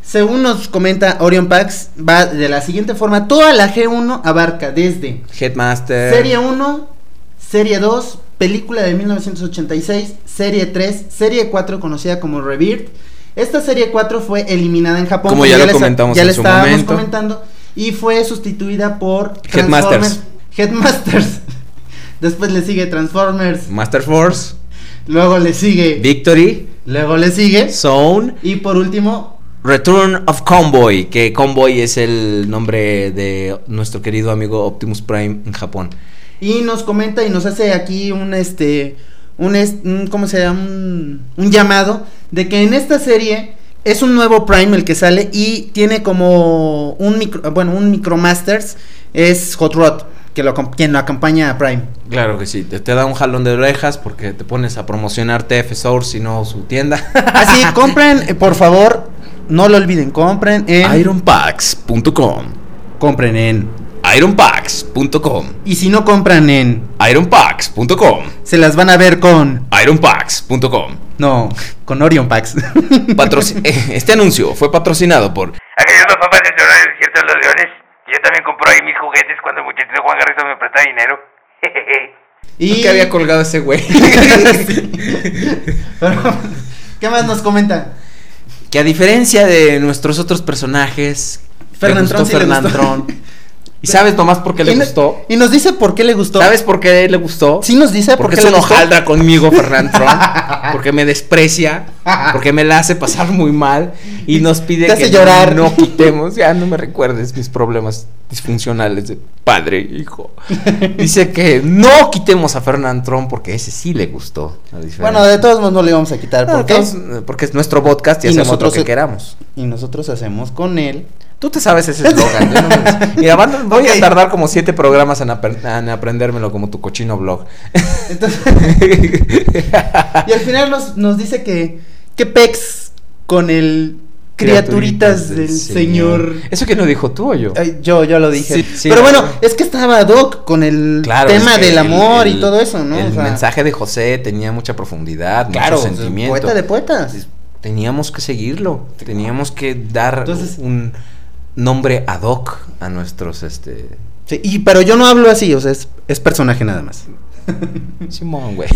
según nos comenta Orion Pax, va de la siguiente forma. Toda la G1 abarca desde Headmaster. Serie 1, Serie 2, película de 1986, Serie 3, Serie 4 conocida como Rebirth. Esta Serie 4 fue eliminada en Japón. Como ya lo les- comentamos ya en le su estábamos momento. comentando. Y fue sustituida por Headmasters. Transformers- Headmasters. Después le sigue Transformers. Master Force, Luego le sigue. Victory, Luego le sigue. Zone, Y por último, Return of Convoy, que Convoy es el nombre de nuestro querido amigo Optimus Prime en Japón. y nos comenta y nos hace aquí un este un, un- ¿cómo se llama? Un, un llamado de que en esta serie es un nuevo Prime el que sale y tiene como un micro, bueno, un Micromasters es Hot Rod, que lo quien lo acompaña a Prime. Claro que sí, te, te da un jalón de orejas porque te pones a promocionar TF Source y no su tienda. Así, compren, eh, por favor, no lo olviden, compren en Ironpacks.com. compren en Ironpacks.com. y si no compran en Ironpacks.com. se las van a ver con Ironpacks.com. no, con Orion Packs. Patroci- eh, este anuncio fue patrocinado por Aquellos los papás del Zorro del Desierto de los Leones. Yo también compro ahí mis juguetes cuando el muchachito Juan Garrison me presta dinero. y que había colgado ese güey. Pero, ¿Qué más nos comenta? Que a diferencia de nuestros otros personajes, Fernantrón. Fernantrón, ¿Y sabes nomás por qué le y, no- gustó? y nos dice por qué le gustó. ¿Sabes por qué le gustó? Sí nos dice por Porque qué le gustó. hojaldra conmigo, Fernand Trump. Porque me desprecia. Porque me la hace pasar muy mal. Y nos pide Te que hace llorar. no quitemos. Ya no me recuerdes mis problemas disfuncionales de padre e hijo. Dice que no quitemos a Fernand Trump porque ese sí le gustó. Bueno, de todos modos no le vamos a quitar. No, ¿Por qué? todos, porque es nuestro podcast y, Y hacemos nosotros lo que queramos. Y nosotros hacemos con él. Tú te sabes ese eslogan. no me. Mira, van- voy a tardar como siete programas en, en aprendérmelo como tu cochino blog. Entonces, y al final nos, nos dice que, que pex con el criaturitas del señor. ¿Eso que no dijo tú o yo? Ay, yo, yo lo dije. Sí, sí, Pero no, bueno, no. es que estaba Doc con el Claro, tema es que del el- amor el- y todo eso, ¿no? El O sea, mensaje de José tenía mucha profundidad, claro, mucho sentimiento. poeta de poetas. Teníamos que seguirlo. Teníamos que dar Entonces- un nombre ad hoc a nuestros este Sí, y, pero yo no hablo así, o sea, es, es personaje nada más. Simón, güey.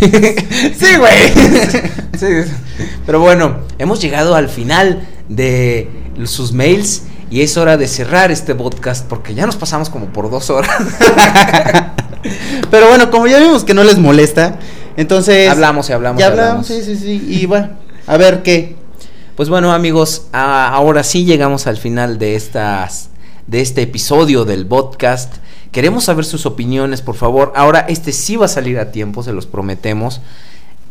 sí, güey. Sí. Pero bueno, hemos llegado al final de sus mails y es hora de cerrar este podcast porque ya nos pasamos como por dos horas. Pero bueno, como ya vimos que no les molesta, entonces... hablamos y hablamos. Ya y hablamos, sí, sí, sí. Y bueno, a ver qué. Pues bueno, amigos, a- ahora sí llegamos al final de estas de este episodio del podcast. Queremos saber sus opiniones, por favor. Ahora este sí va a salir a tiempo, se los prometemos.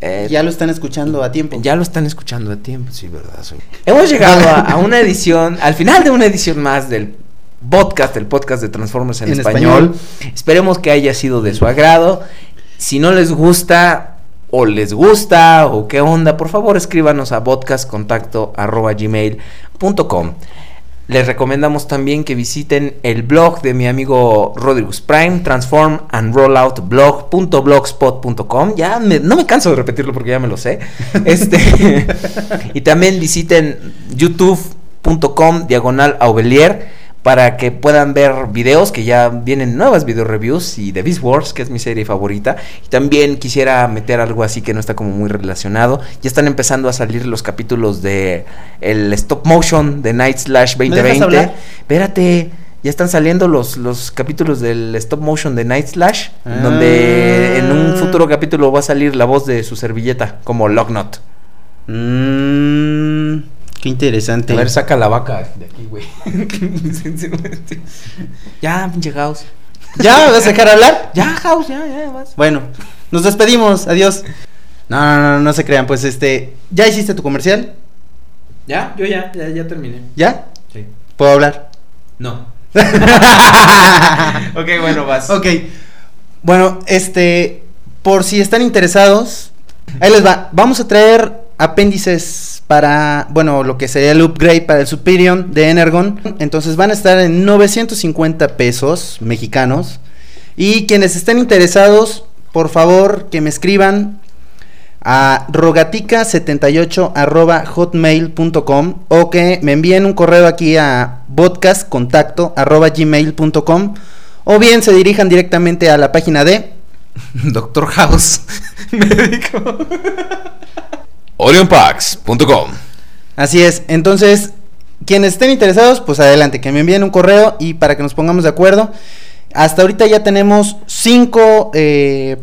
Eh, Ya lo están escuchando a tiempo. Ya lo están escuchando a tiempo, sí, verdad. soy- Hemos llegado a, a una edición, al final de una edición más del podcast, el podcast de Transformers en, En español. español. Esperemos que haya sido de su agrado. Si no les gusta o les gusta o qué onda, por favor escríbanos a podcastcontacto@gmail.com. Les recomendamos también que visiten el blog de mi amigo Rodrigus Prime, transform and rollout blog.blogspot.com. Ya me- no me canso de repetirlo porque ya me lo sé. Este, y también visiten youtube.com diagonal aubelier para que puedan ver videos que ya vienen nuevas video reviews y de Beast Wars, que es mi serie favorita. Y también quisiera meter algo así que no está como muy relacionado. Ya están empezando a salir los capítulos de el stop motion de Night Slash dejas 2020. hablar? Espérate. Ya están saliendo los, los capítulos del stop motion de Night Slash, Ah. donde en un futuro capítulo va a salir la voz de su servilleta, como Locknot. Mmm, qué interesante. A ver, saca la vaca de aquí, güey. ya, pinche House. ¿Ya vas a dejar hablar? Ya, House, ya, ya, vas. Bueno, nos despedimos. Adiós. No, no, no, no se crean. Pues este, ¿ya hiciste tu comercial? Ya, yo ya, ya, ya terminé. ¿Ya? Sí. ¿Puedo hablar? No. ok, bueno, vas. Ok. Bueno, este, por si están interesados, ahí les va. Vamos a traer apéndices para, bueno, lo que sería el upgrade para el Superior de Energon. Entonces van a estar en 950 pesos mexicanos. Y quienes estén interesados, por favor, que me escriban a rogatica78 arroba hotmail.com o que me envíen un correo aquí a podcastcontacto arroba gmail.com o bien se dirijan directamente a la página de Doctor House. Médico. OrionPax.com así es. Entonces quienes estén interesados pues adelante que me envíen un correo y para que nos pongamos de acuerdo. Hasta ahorita ya tenemos cinco eh,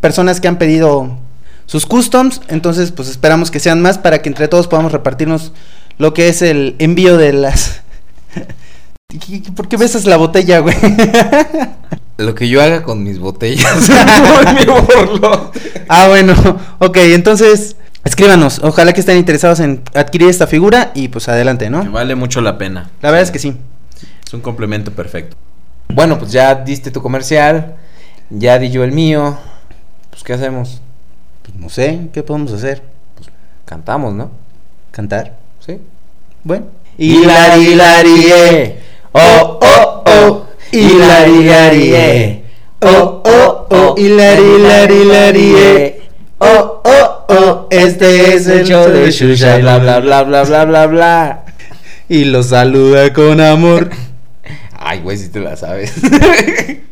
personas que han pedido sus customs. Entonces pues esperamos que sean más para que entre todos podamos repartirnos lo que es el envío de las ¿Por qué besas la botella, güey? Lo que yo haga con mis botellas. Ah, bueno, ok, entonces escríbanos. Ojalá que estén interesados en adquirir esta figura y pues adelante, Que ¿no? vale mucho la pena. La verdad es que sí. Es un complemento perfecto. Bueno, pues ya diste tu comercial. Ya di yo el mío. Pues, ¿qué hacemos? Pues no sé, ¿qué podemos hacer? Cantamos, ¿no? ¿Cantar? Sí. Bueno. Hilari, hilari, eh. Oh, oh, oh. Hilari, hilari, eh. Oh, oh, oh. Hilari, hilari, hilari, eh. Oh, oh, oh. Este es el show de Shusha. Bla, bla, bla, bla, bla, bla, bla. Y los saluda con amor. Ay, güey, si te la sabes.